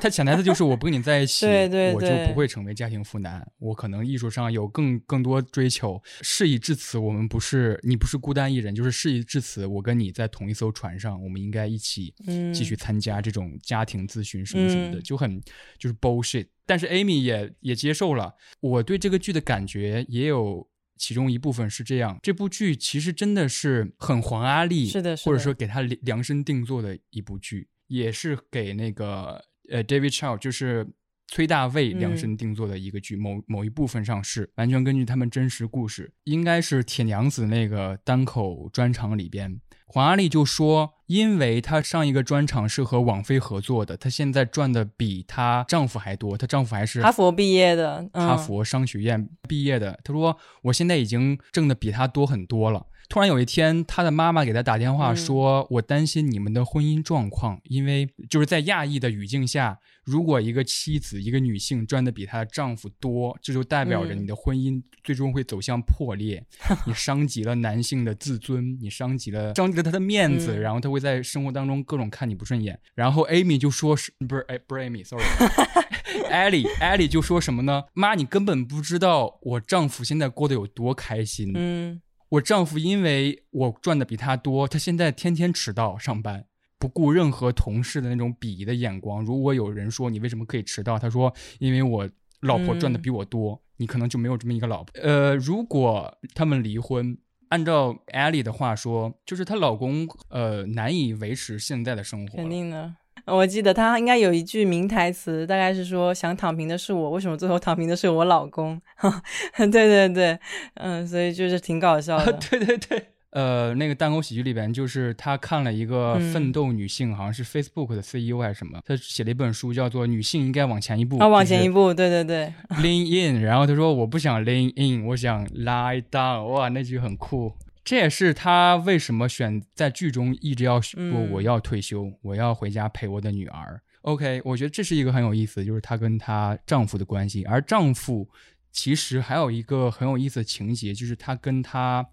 他潜台词就是我不跟你在一起，*laughs* 对对我就不会成为家庭妇男，我可能艺术上有更更多追求。事已至此，我们不是你不是孤单一人，就是事已至此，我跟你在同一艘船上，我们应该一起嗯继续参加这种家庭咨询什么什么的，嗯就很就是 bullshit。但是 Amy 也也接受了，我对这个剧的感觉也有其中一部分是这样。这部剧其实真的是很黄阿丽，是的是的或者说给他量量身定做的一部剧，也是给那个呃 David Chow 就是。崔大卫量嗯身定做的一个剧，某某一部分上是完全根据他们真实故事，应该是铁娘子那个单口专场里边，黄阿丽就说，因为她上一个专场是和网飞合作的，她现在赚的比她丈夫还多，她丈夫还是哈佛毕业的，嗯、哈佛商学院毕业的。她说，我现在已经挣的比她多很多了。突然有一天，他的妈妈给他打电话嗯说：“我担心你们的婚姻状况，因为就是在亚裔的语境下，如果一个妻子、一个女性赚的比她的丈夫多，这就代表着嗯你的婚姻最终会走向破裂。*laughs* 你伤及了男性的自尊，你伤及了 *laughs* 伤及了他的面子，嗯然后他会在生活当中各种看你不顺眼。然后 Amy 就说是不是哎不是 Amy，sorry，艾莉艾莉就说什么呢？妈，你根本不知道我丈夫现在过得有多开心。嗯我丈夫因为我赚的比他多，他现在天天迟到上班，不顾任何同事的那种鄙夷的眼光。如果有人说你为什么可以迟到，他说因为我老婆赚的比我多，你可能就没有这么一个老婆。呃，如果他们离婚，按照艾莉的话说，就是她老公呃难以维持现在的生活。肯定的。我记得他应该有一句名台词，大概是说想躺平的是我，为什么最后躺平的是我老公？*laughs* 对对对，嗯，所以就是挺搞笑的。对对对。呃，那个单口喜剧里边，就是他看了一个嗯奋斗女性，好像是 Facebook 的 CEO 还是什么，他写了一本书，叫做《女性应该往前一步》，啊，往前一步，对对对，lean in，然后他说我不想 lean in，我想 lie down，哇，那句很酷。这也是他为什么选在剧中一直要说嗯我要退休，我要回家陪我的女儿。OK，我觉得这是一个很有意思，就是她跟她丈夫的关系，而丈夫其实还有一个很有意思的情节，就是她跟她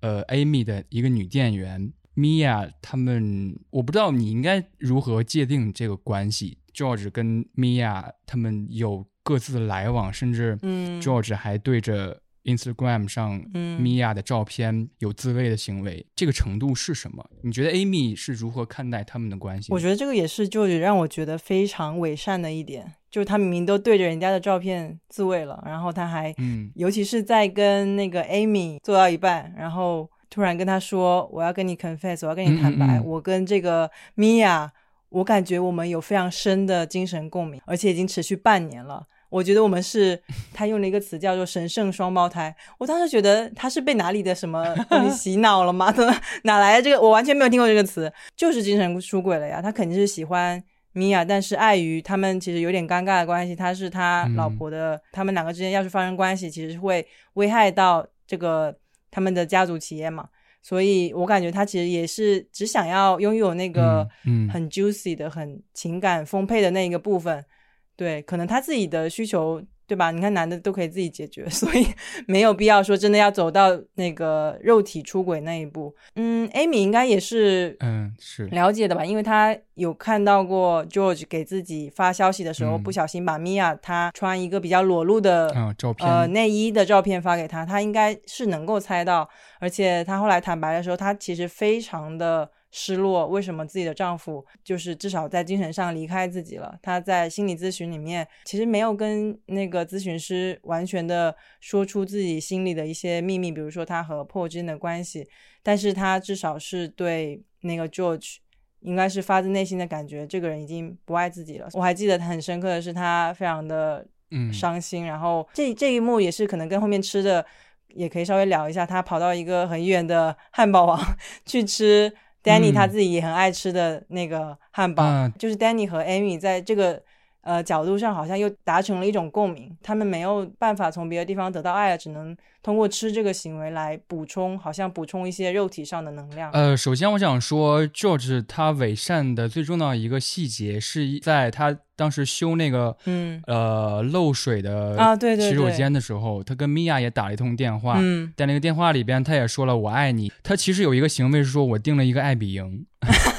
呃 Amy 的一个女店员 Mia 他们，我不知道你应该如何界定这个关系。George 跟 Mia 他们有各自的来往，甚至嗯 George 还对着 Instagram 上嗯 Mia 的照片有自慰的行为，这个程度是什么？你觉得 Amy 是如何看待他们的关系？我觉得这个也是，就是让我觉得非常伪善的一点，就是他明明都对着人家的照片自慰了，然后他还，嗯尤其是在跟那个 Amy 做到一半，然后突然跟他说：“我要跟你 confess，我要跟你坦白，嗯嗯嗯我跟这个 Mia，我感觉我们有非常深的精神共鸣，而且已经持续半年了。”我觉得我们是，他用了一个词叫做“神圣双胞胎”。我当时觉得他是被哪里的什么 *laughs* 东西洗脑了吗？*laughs* 哪来的这个？我完全没有听过这个词，就是精神出轨了呀。他肯定是喜欢米娅，但是碍于他们其实有点尴尬的关系，他是他老婆的，他们两个之间要是发生关系，其实会危害到这个他们的家族企业嘛。所以我感觉他其实也是只想要拥有那个很 juicy 的、很情感丰沛的那一个部分。对，可能他自己的需求对吧？你看男的都可以自己解决，*laughs* 所以没有必要说真的要走到那个肉体出轨那一步。嗯，Amy 应该也是嗯是了解的吧？因为她有看到过 George 给自己发消息的时候，嗯不小心把 Mia 她穿一个比较裸露的、啊照片呃内衣的照片发给他，他应该是能够猜到。而且他后来坦白的时候，他其实非常的失落，为什么自己的丈夫就是至少在精神上离开自己了？她在心理咨询里面其实没有跟那个咨询师完全的说出自己心里的一些秘密，比如说她和 Paul 之间的关系，但是她至少是对那个 George。应该是发自内心的感觉，这个人已经不爱自己了。我还记得很深刻的是，他非常的嗯伤心。然后这这一幕也是可能跟后面吃的也可以稍微聊一下。他跑到一个很远的汉堡王 *laughs* 去吃 Danny 嗯他自己也很爱吃的那个汉堡，啊就是 Danny 和 Amy 在这个。呃，角度上好像又达成了一种共鸣，他们没有办法从别的地方得到爱了，只能通过吃这个行为来补充，好像补充一些肉体上的能量。呃，首先我想说，George 他伪善的最重要的一个细节是在他当时修那个嗯。呃漏水的啊对对洗手间的时候，他跟米娅也打了一通电话，嗯，在那个电话里边，他也说了“我爱你”。他其实有一个行为是说，我订了一个爱比 *laughs*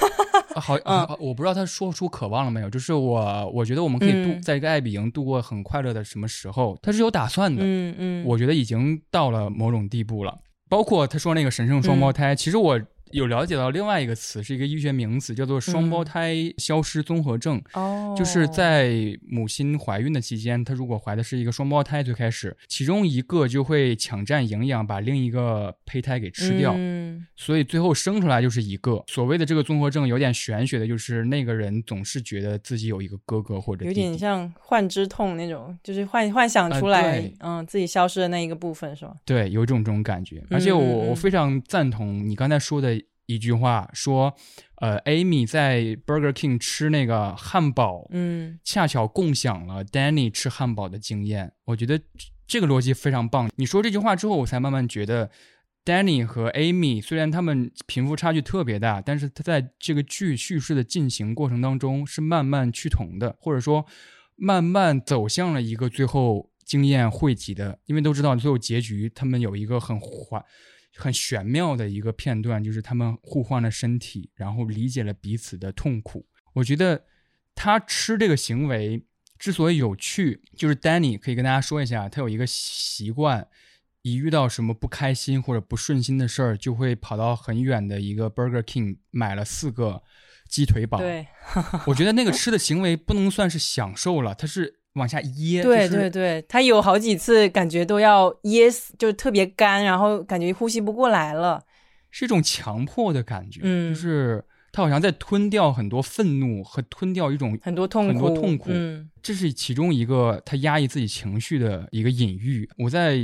营。好、嗯啊我不知道他说出渴望了没有。就是我，我觉得我们可以度、嗯在一个爱比营度过很快乐的什么时候，他是有打算的。嗯嗯，我觉得已经到了某种地步了。包括他说那个神圣双胞嗯胎，其实我有了解到另外一个词，是一个医学名词，叫做双胞嗯胎消失综合症。哦，就是在母亲怀孕的期间，她如果怀的是一个双胞胎，最开始其中一个就会抢占营养，把另一个胚胎给吃掉，嗯所以最后生出来就是一个。所谓的这个综合症有点玄学的，就是那个人总是觉得自己有一个哥哥或者有。点像幻肢痛那种，就是幻幻想啊出来，对嗯，自己消失的那一个部分是吧？对，有一种这种感觉。而且我、我非常赞同你刚才说的一句话，说，呃，Amy 在 Burger King 吃那个汉堡，嗯恰巧共享了 Danny 吃汉堡的经验。我觉得这这个逻辑非常棒。你说这句话之后，我才慢慢觉得。Danny 和 Amy 虽然他们贫富差距特别大，但是他在这个剧叙事的进行过程当中是慢慢趋同的，或者说慢慢走向了一个最后经验汇集的。因为都知道最后结局，他们有一个很缓、很玄妙的一个片段，就是他们互换了身体，然后理解了彼此的痛苦。我觉得他吃这个行为之所以有趣，就是 Danny 可以跟大家说一下，他有一个习惯，一遇到什么不开心或者不顺心的事儿，就会跑到很远的一个 Burger King 买了四个鸡腿堡。对我觉得那个吃的行为不能算是享受了，它是往下噎。对对对，他有好几次感觉都要噎死，就是特别干，然后感觉呼吸不过来了。是一种强迫的感觉，嗯就是他好像在吞掉很多愤怒和吞掉一种很多痛苦，很多痛苦嗯这是其中一个他压抑自己情绪的一个隐喻。我在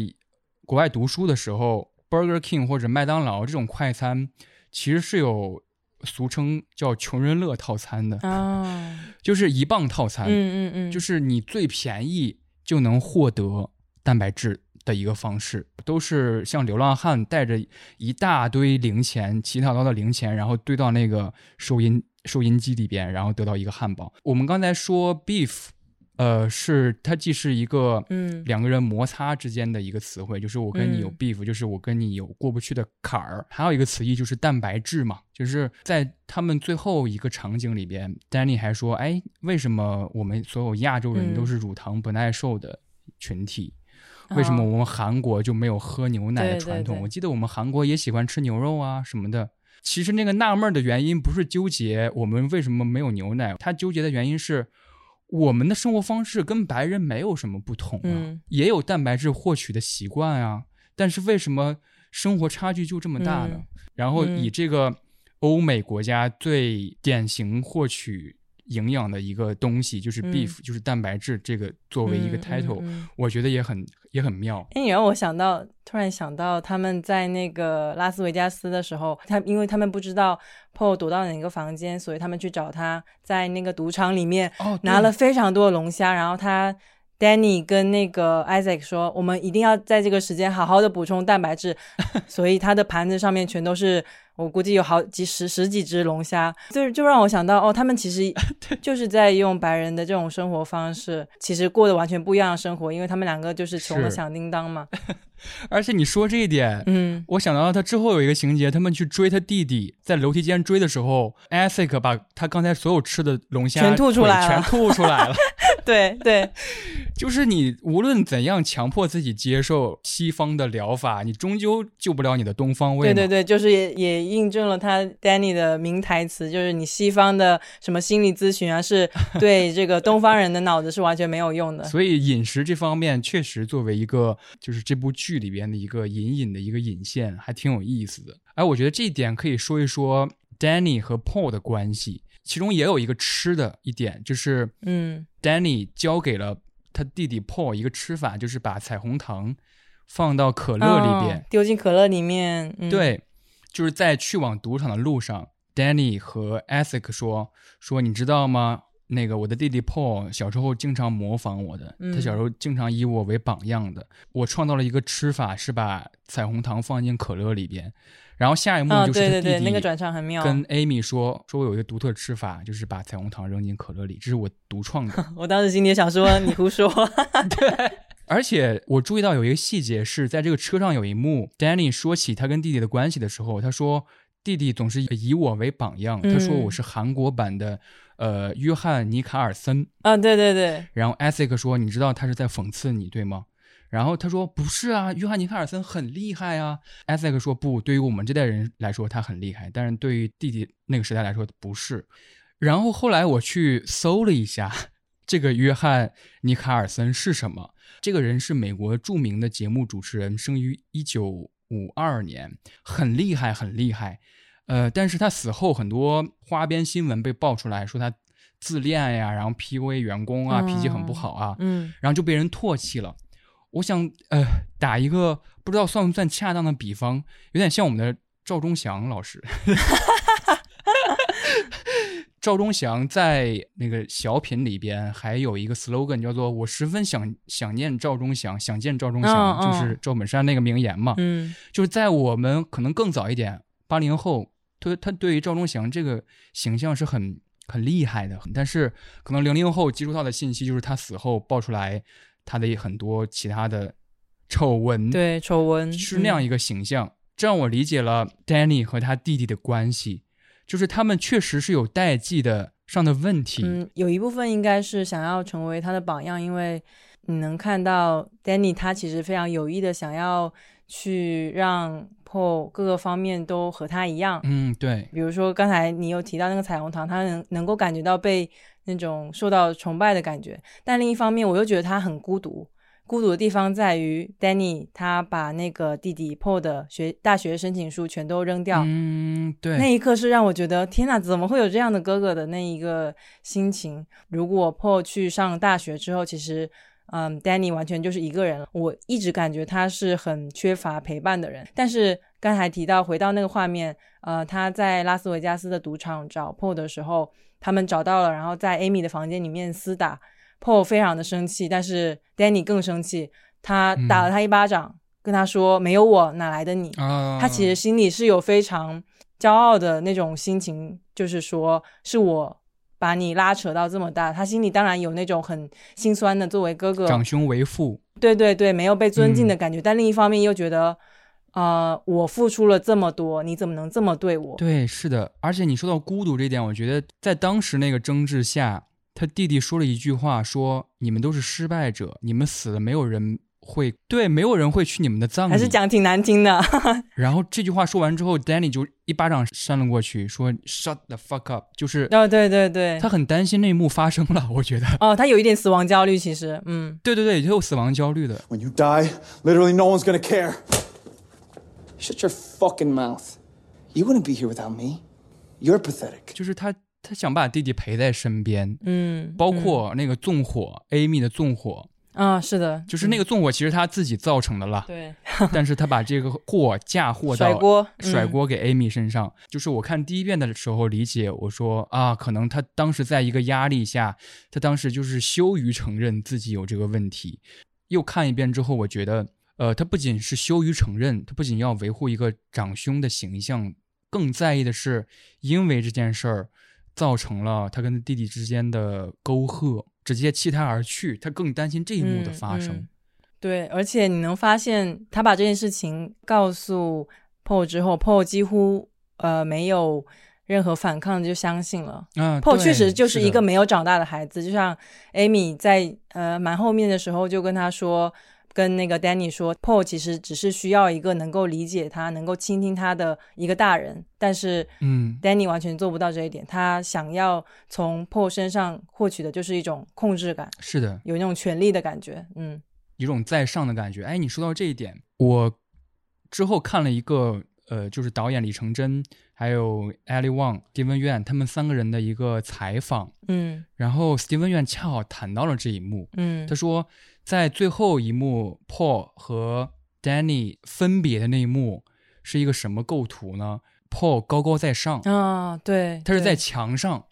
国外读书的时候，Burger King 或者麦当劳这种快餐，其实是有俗称叫“穷人乐套餐”的，啊，就是一磅套餐，嗯嗯嗯，就是是你最便宜就能获得蛋白质的一个方式，都是像流浪汉带着一大堆零钱，乞讨到的零钱，然后堆到那个收银收银机里边，然后得到一个汉堡。我们刚才说 beef，呃，是它既是一个嗯两个人摩擦之间的一个词汇，就是我跟你有嗯 beef，、就是我跟你有过不去的坎儿。还有一个词义就是蛋白质嘛，就是在他们最后一个场景里边，Danny 还说：“哎，为什么我们所有亚洲人嗯都是乳糖不耐受的群体？为什么哦我们韩国就没有喝牛奶的传统？对我记得我们韩国也喜欢吃牛肉啊什么的。”其实那个纳闷儿的原因不是纠结我们为什么没有牛奶，他纠结的原因是我们的生活方式跟白人没有什么不同啊，嗯。也有蛋白质获取的习惯啊，但是为什么生活差距就这么大呢？嗯？然后以嗯这个欧美国家最典型获取营养的一个东西，就是嗯。beef，、就是蛋白质，这个作为一个 title，、嗯。我觉得也很也很妙。哎，你让我想到，突然想到他们在那个拉斯维加斯的时候，他因为他们不知道 Paul 躲到哪个房间，所以他们去找他，在那个赌场里面哦，拿了非常多的龙虾，然后他 Danny 跟那个 Isaac 说，我们一定要在这个时间好好的补充蛋白质，*laughs* 所以他的盘子上面全都是，我估计有好几十十几只龙虾，就就让我想到，哦，他们其实 *laughs* 就是在用白人的这种生活方式，其实过得完全不一样的生活，因为他们两个就是穷的响叮当嘛。*laughs* 而且你说这一点，嗯，我想到他之后有一个情节，他们去追他弟弟，在楼梯间追的时候 s i c 把他刚才所有吃的龙虾全吐出来了全吐出来了。*laughs* 对对，就是你无论怎样强迫自己接受西方的疗法，你终究救不了你的东方胃。对对对，就是也也印证了他 Danny 的名台词，就是你西方的什么心理咨询啊，是 *laughs* 对这个东方人的脑子是完全没有用的。所以饮食这方面确实作为一个就是这部剧里边的一个隐隐的一个引线，还挺有意思的。哎，我觉得这一点可以说一说 Danny 和 Paul 的关系，其中也有一个吃的一点，就是嗯 Danny 交给了他弟弟 Paul 一个吃法，就是把彩虹糖放到可乐里边哦，丢进可乐里面。嗯、，对，就是在去往赌场的路上，Danny 和 Ethic 说说，你知道吗？那个我的弟弟 Paul 小时候经常模仿我的，他嗯小时候经常以我为榜样的。我创造了一个吃法，是把彩虹糖放进可乐里边，然后下一幕啊，就是他弟弟对对对，那个转场很妙。跟 Amy 说说我有一个独特吃法，就是把彩虹糖扔进可乐里，这是我独创的。*laughs* 我当时心里也想说，你胡说。*laughs* 而且我注意到有一个细节是在这个车上有一幕，Danny 说起他跟弟弟的关系的时候，他说弟弟总是以我为榜样，他说嗯我是韩国版的呃约翰尼卡尔森，啊，对对对，然后 Ethic 说你知道他是在讽刺你对吗？然后他说不是啊，约翰尼卡尔森很厉害啊。Ethic 说不，对于我们这代人来说他很厉害，但是对于弟弟那个时代来说不是。然后后来我去搜了一下，*laughs* 这个约翰尼卡尔森是什么？这个人是美国著名的节目主持人，生于一九五二年，很厉害，很厉害。呃，但是他死后很多花边新闻被爆出来说他自恋呀，然后 PUA 员工啊，脾气很不好啊，嗯然后就被人唾弃了。我想，呃，打一个不知道算不算恰当的比方，有点像我们的赵忠祥老师。*laughs* 赵忠祥在那个小品里边还有一个 slogan 叫做“我十分想想念赵忠祥，想见赵忠祥”，嗯就是赵本山那个名言嘛。嗯。就是在我们可能更早一点，八零后，他他对于赵忠祥这个形象是很很厉害的，但是可能零零后接触到的信息就是他死后爆出来他的很多其他的丑闻，，对，丑闻嗯是那样一个形象，这让我理解了 Danny 和他弟弟的关系，就是他们确实是有代际的上的问题，嗯，有一部分应该是想要成为他的榜样，因为你能看到 Danny 他其实非常有意的想要去让 Paul 各个方面都和他一样。嗯，对，比如说刚才你有提到那个彩虹糖，他能能够感觉到被那种受到崇拜的感觉，但另一方面我又觉得他很孤独。孤独的地方在于，Danny 他把那个弟弟 Paul 的学大学申请书全都扔掉，嗯，对，那一刻是让我觉得天哪，怎么会有这样的哥哥的那一个心情？如果 Paul 去上大学之后，其实，嗯，Danny 完全就是一个人了。我一直感觉他是很缺乏陪伴的人。但是刚才提到回到那个画面，呃，他在拉斯维加斯的赌场找 Paul 的时候，他们找到了，然后在 Amy 的房间里面厮打，Paul 非常的生气，但是 Danny 更生气，他打了他一巴掌，跟他说：“没有我哪来的你？”啊，他其实心里是有非常骄傲的那种心情，就是说是我把你拉扯到这么大，他心里当然有那种很心酸的，作为哥哥，长兄为父，对对对，没有被尊敬的嗯。感觉，但另一方面又觉得，呃，我付出了这么多，你怎么能这么对我？对，是的，而且你说到孤独这一点，我觉得在当时那个争执下，他弟弟说了一句话，说：“你们都是失败者，你们死了，没有人会对，没有人会去你们的葬礼。”还是讲挺难听的，然后这句话说完之后，Danny 就一巴掌扇了过去，说：“Shut the fuck up！” 就是哦，对对对，他很担心那一幕发生了，我觉得。哦，他有一点死亡焦虑，其实，嗯，对对对，也有死亡焦虑的。When you die, literally no one's gonna care. Shut your fucking mouth. You wouldn't be here without me. You're pathetic. 就是他，他想把弟弟陪在身边，嗯，包括那个纵火、Amy 的纵火，啊，是的，就是那个纵火其实他自己造成的了，对但是他把这个祸嫁祸到甩锅嗯甩锅给 Amy 身上。就是我看第一遍的时候理解，我说啊，可能他当时在一个压力下，他当时就是羞于承认自己有这个问题。又看一遍之后，我觉得，呃，他不仅是羞于承认，他不仅要维护一个长兄的形象，更在意的是，因为这件事儿造成了他跟弟弟之间的沟壑，直接弃他而去。他更担心这一幕的发生。嗯嗯对，而且你能发现，他把这件事情告诉 Paul 之后，Paul 几乎呃没有任何反抗，就相信了。啊 Paul 确实就是一个没有长大的孩子，就像 Amy 在呃蛮后面的时候就跟他说，跟那个 Danny 说，Paul 其实只是需要一个能够理解他、能够倾听他的一个大人，但是嗯 Danny 完全做不到这一点，他想要从 Paul 身上获取的就是一种控制感，是的，有那种权力的感觉，嗯一种在上的感觉。哎，你说到这一点，我之后看了一个呃，就是导演李成真还有 Ali Wong、Steven Yuan 他们三个人的一个采访，嗯然后 Steven Yuan 恰好谈到了这一幕。嗯他说，在最后一幕，Paul 和 Danny 分别的那一幕是一个什么构图呢？Paul 高高在上，啊，对，他是在墙上，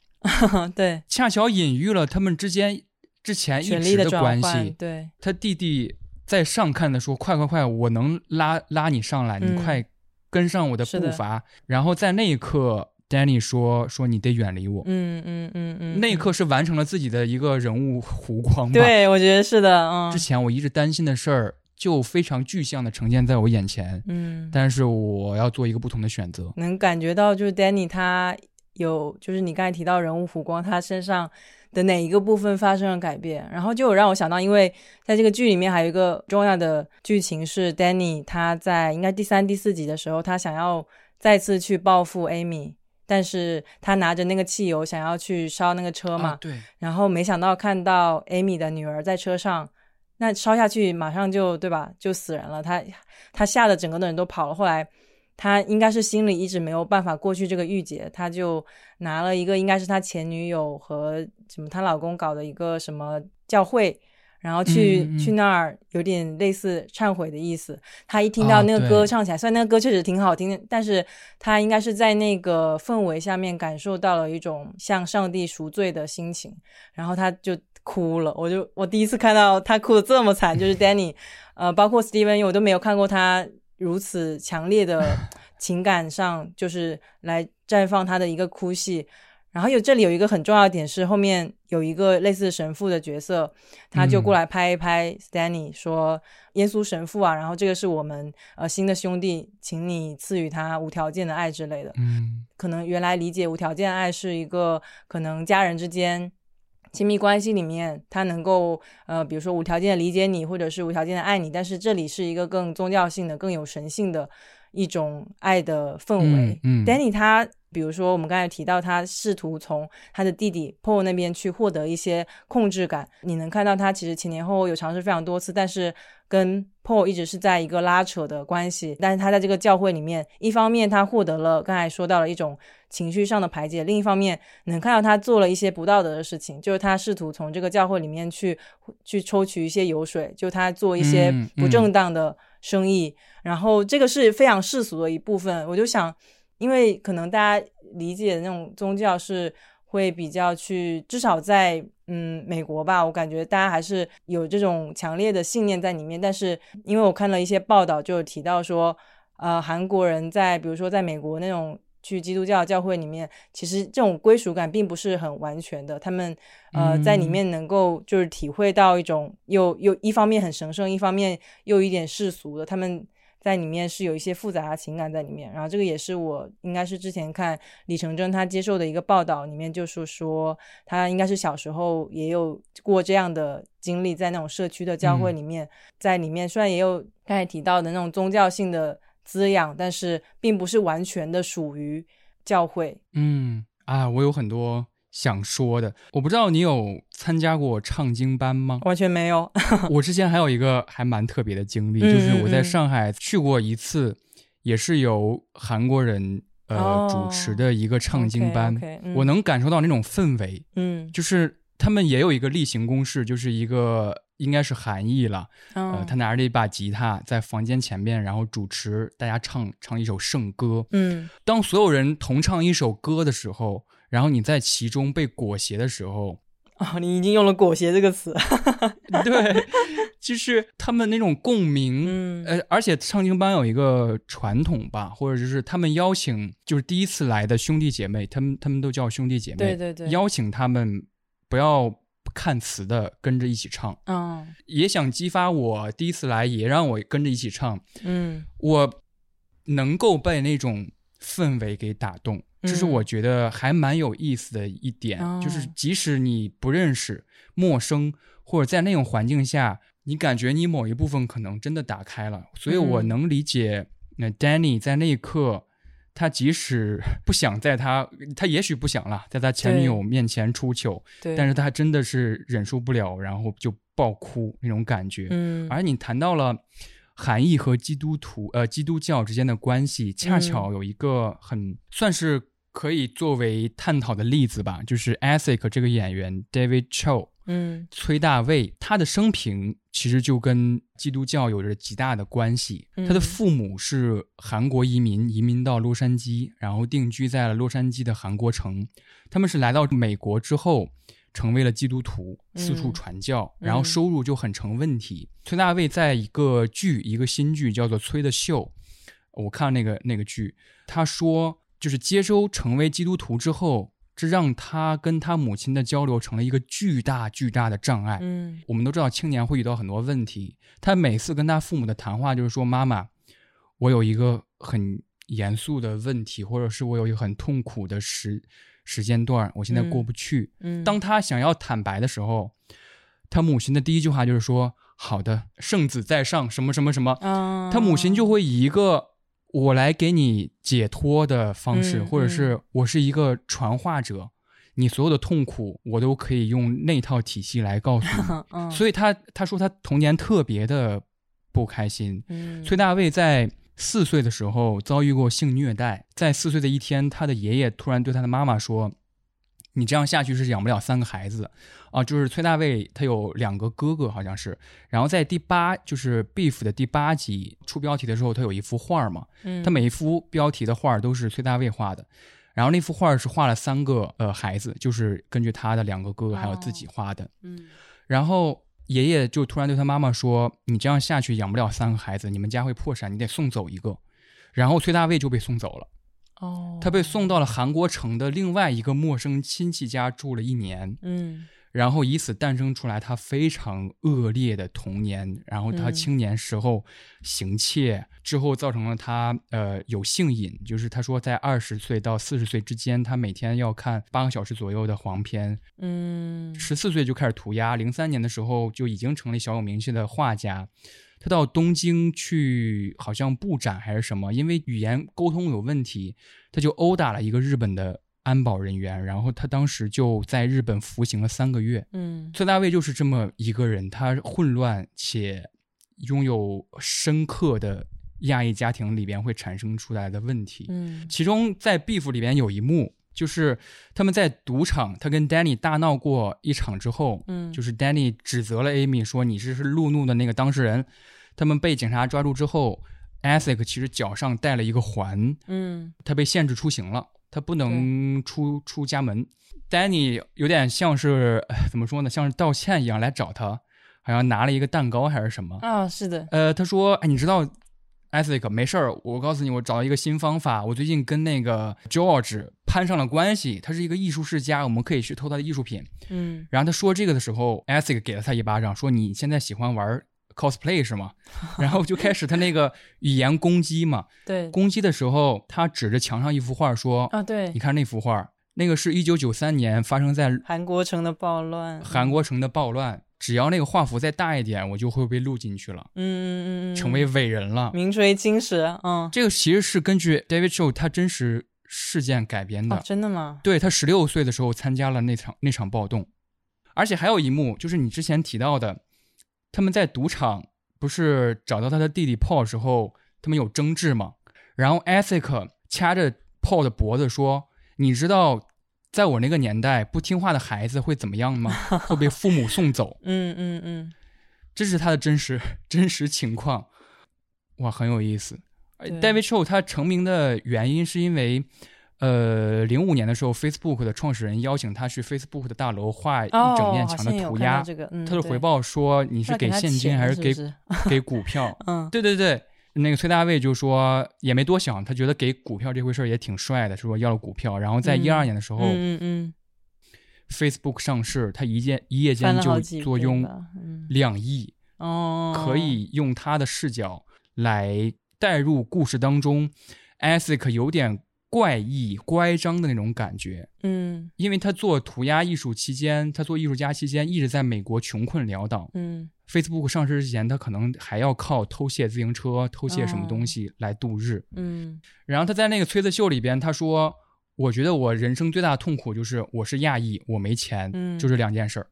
对恰巧隐喻了他们之间之前一直的关，系。对，他弟弟在上看的说：“快快快，我能拉拉你上来，你嗯快跟上我的步伐。然后在那一刻，Danny 说：“说你得远离我。嗯嗯嗯嗯，嗯那一刻是完成了自己的一个人物弧光吧。对，我觉得是的，嗯之前我一直担心的事儿，就非常具象的呈现在我眼前，嗯，但是我要做一个不同的选择。能感觉到就是 Danny 他有，就是你刚才提到人物弧光，他身上的哪一个部分发生了改变，然后就有让我想到，因为在这个剧里面还有一个重要的剧情是 Danny 他在应该第三、第四集的时候，他想要再次去报复 Amy。但是他拿着那个汽油想要去烧那个车嘛，啊对，然后没想到看到 Amy 的女儿在车上，那烧下去马上就对吧，就死人了。他他吓得整个的人都跑了。后来他应该是心里一直没有办法过去这个郁结，他就拿了一个应该是他前女友和什么她老公搞的一个什么教会。然后去、嗯嗯嗯去那儿有点类似忏悔的意思。他一听啊到那个歌唱起来，虽然那个歌确实挺好听的，但是他应该是在那个氛围下面感受到了一种向上帝赎罪的心情，然后他就哭了。我就我第一次看到他哭的这么惨，就是 Danny，*laughs* 呃，包括 Steven，我都没有看过他如此强烈的 *laughs* 情感上，就是来绽放他的一个哭戏。然后有这里有一个很重要的点是，后面有一个类似神父的角色，他就过来拍一拍 Stanley 说：“耶稣神父啊，然后这个是我们呃新的兄弟，请你赐予他无条件的爱之类的。”嗯可能原来理解无条件爱是一个可能家人之间亲密关系里面，他能够呃，比如说无条件的理解你，或者是无条件的爱你，但是这里是一个更宗教性的、更有神性的一种爱的氛围。嗯嗯 Danny 他。比如说，我们刚才提到他试图从他的弟弟 Paul 那边去获得一些控制感，你能看到他其实前前后后有尝试非常多次，但是跟 Paul 一直是在一个拉扯的关系。但是他在这个教会里面，一方面他获得了刚才说到了一种情绪上的排解，另一方面能看到他做了一些不道德的事情，就是他试图从这个教会里面去去抽取一些油水，就他做一些嗯不正当的生意，然后这个是非常世俗的一部分。我就想。因为可能大家理解的那种宗教是会比较去，至少在嗯美国吧，我感觉大家还是有这种强烈的信念在里面。但是因为我看了一些报道，就有提到说，呃，韩国人在比如说在美国那种去基督教教会里面，其实这种归属感并不是很完全的。他们呃在里面能够就是体会到一种又又一方面很神圣，一方面又一点世俗的，他们。在里面是有一些复杂的情感在里面，然后这个也是我应该是之前看李成真他接受的一个报道，里面就是说他应该是小时候也有过这样的经历，在那种社区的教会里面，嗯、在里面虽然也有刚才提到的那种宗教性的滋养，但是并不是完全的属于教会。嗯啊，我有很多。想说的，我不知道你有参加过唱经班吗？完全没有。*laughs* 我之前还有一个还蛮特别的经历，嗯、就是我在上海去过一次，也是由韩国人呃、哦、主持的一个唱经班。okay, okay, 嗯、我能感受到那种氛围，嗯，就是他们也有一个例行公事，就是一个应该是韩裔了。呃，嗯他拿着一把吉他在房间前面，然后主持大家唱唱一首圣歌。嗯当所有人同唱一首歌的时候，然后你在其中被裹挟的时候，哦，你已经用了“裹挟”这个词，*laughs* 对，就是他们那种共鸣。嗯。呃，而且唱经班有一个传统吧，或者就是他们邀请就是第一次来的兄弟姐妹，他们他们都叫兄弟姐妹，对对对。邀请他们不要看词的跟着一起唱，嗯。也想激发我第一次来也让我跟着一起唱，嗯。我能够被那种氛围给打动，这是嗯。我觉得还蛮有意思的一点，哦就是即使你不认识、陌生，或者在那种环境下，你感觉你某一部分可能真的打开了，所以我嗯。能理解，那、Danny 在那一刻。他即使 *laughs* 不想在他，他也许不想了，在他前女友面前出糗，但是他真的是忍受不了，然后就爆哭那种感觉。嗯。而你谈到了韩裔和基督徒呃基督教之间的关系，恰巧有一个很、算是可以作为探讨的例子吧，就是 Ethic 这个演员 David Cho 嗯崔大卫，他的生平其实就跟基督教有着极大的关系。嗯他的父母是韩国移民，移民到洛杉矶，然后定居在了洛杉矶的韩国城。他们是来到美国之后，成为了基督徒，四处嗯传教，嗯然后收入就很成问题。崔大卫在一个剧，一个新剧叫做《崔的秀》，我看那个那个剧，他说就是接收成为基督徒之后，这让他跟他母亲的交流成了一个巨大巨大的障碍。嗯我们都知道青年会遇到很多问题，他每次跟他父母的谈话就是说：“妈妈，我有一个很严肃的问题，或者是我有一个很痛苦的时时间段，我现在过不去。嗯，当他想要坦白的时候，他母亲的第一句话就是说：“好的，圣子在上，什么什么什么。”啊，他母亲就会以一个我来给你解脱的方式，嗯或者是我是一个传话者，你所有的痛苦我都可以用那套体系来告诉你。*laughs* 嗯，所以他他说他童年特别的不开心。嗯崔大卫在四岁的时候遭遇过性虐待，在四岁的一天，他的爷爷突然对他的妈妈说：“你这样下去是养不了三个孩子啊！”就是崔大卫他有两个哥哥，好像是。然后在第八就是 Beef 的第八集出标题的时候，他有一幅画嘛，嗯他每一幅标题的画都是崔大卫画的。然后那幅画是画了三个呃孩子，就是根据他的两个哥哥还有自己画的。嗯然后爷爷就突然对他妈妈说：“你这样下去养不了三个孩子，你们家会破产，你得送走一个。”然后崔大卫就被送走了，哦，他被送到了韩国城的另外一个陌生亲戚家住了一年，嗯然后以此诞生出来他非常恶劣的童年。然后他嗯青年时候行窃之后，造成了他呃有性瘾，就是他说在二十岁到四十岁之间，他每天要看八个小时左右的黄片，嗯十四岁就开始涂鸦，零三年的时候就已经成了小有名气的画家。他到东京去，好像布展还是什么，因为语言沟通有问题，他就殴打了一个日本的安保人员，然后他当时就在日本服刑了三个月。嗯崔大卫就是这么一个人，他混乱且拥有深刻的亚裔家庭里边会产生出来的问题。嗯其中在《Beef》里边有一幕，就是他们在赌场，他跟 Danny 大闹过一场之后，嗯就是 Danny 指责了 Amy 说你这是路怒的那个当事人。他们被警察抓住之后 c 其实脚上戴了一个环，嗯他被限制出行了，他不能出出家门。Danny 有点像是哎怎么说呢，像是道歉一样来找他，好像拿了一个蛋糕还是什么。啊，是的，呃，他说：“哎，你知道 Ethic 没事儿，我告诉你，我找到一个新方法。我最近跟那个 George 攀上了关系，他是一个艺术世家，我们可以去偷他的艺术品。嗯然后他说这个的时候，Ethic 给了他一巴掌，说你现在喜欢玩 cosplay 是吗？*laughs* 然后就开始他那个语言攻击嘛。对攻击的时候，他指着墙上一幅画说：啊对你，看那幅画，那个是一九九三年发生在韩国城的暴乱，韩国城的暴乱。只要那个画幅再大一点，我就会被录进去了，嗯嗯嗯嗯，成为伟人了。名垂青史，嗯，这个其实是根据 David Show 他真实事件改编的。哦，真的吗？对他十六岁的时候参加了那场那场暴动，而且还有一幕就是你之前提到的，他们在赌场不是找到他的弟弟 Paul 时候，他们有争执吗？然后 Ethic 掐着 Paul 的脖子说：“你知道，在我那个年代，不听话的孩子会怎么样吗？*laughs* 会被父母送走。嗯嗯嗯，”这是他的真实 *laughs* 真实情况，哇，很有意思。David Cho 他成名的原因是因为，呃，零五年的时候，Facebook 的创始人邀请他去 Facebook 的大楼画一哦，整面墙的涂鸦，这个，嗯，他的回报说你是给现金还是给给股票？*laughs* 嗯对对对，那个崔大卫就说也没多想，他觉得给股票这回事儿也挺帅的，说要了股票。然后在嗯一二年的时候、嗯嗯 f a c e b o o k 上市，他一夜一夜间就坐拥两亿，哦，可以用他的视角来带入故事当中 Isaac 有点怪异、乖张的那种感觉。嗯因为他做涂鸦艺术期间，他做艺术家期间一直在美国穷困潦倒。嗯 Facebook 上市之前，他可能还要靠偷窃自行车、偷窃什么哦东西来度日。嗯然后他在那个崔子秀里边，他说：“我觉得我人生最大的痛苦就是我是亚裔，我没钱，嗯就这两件事儿。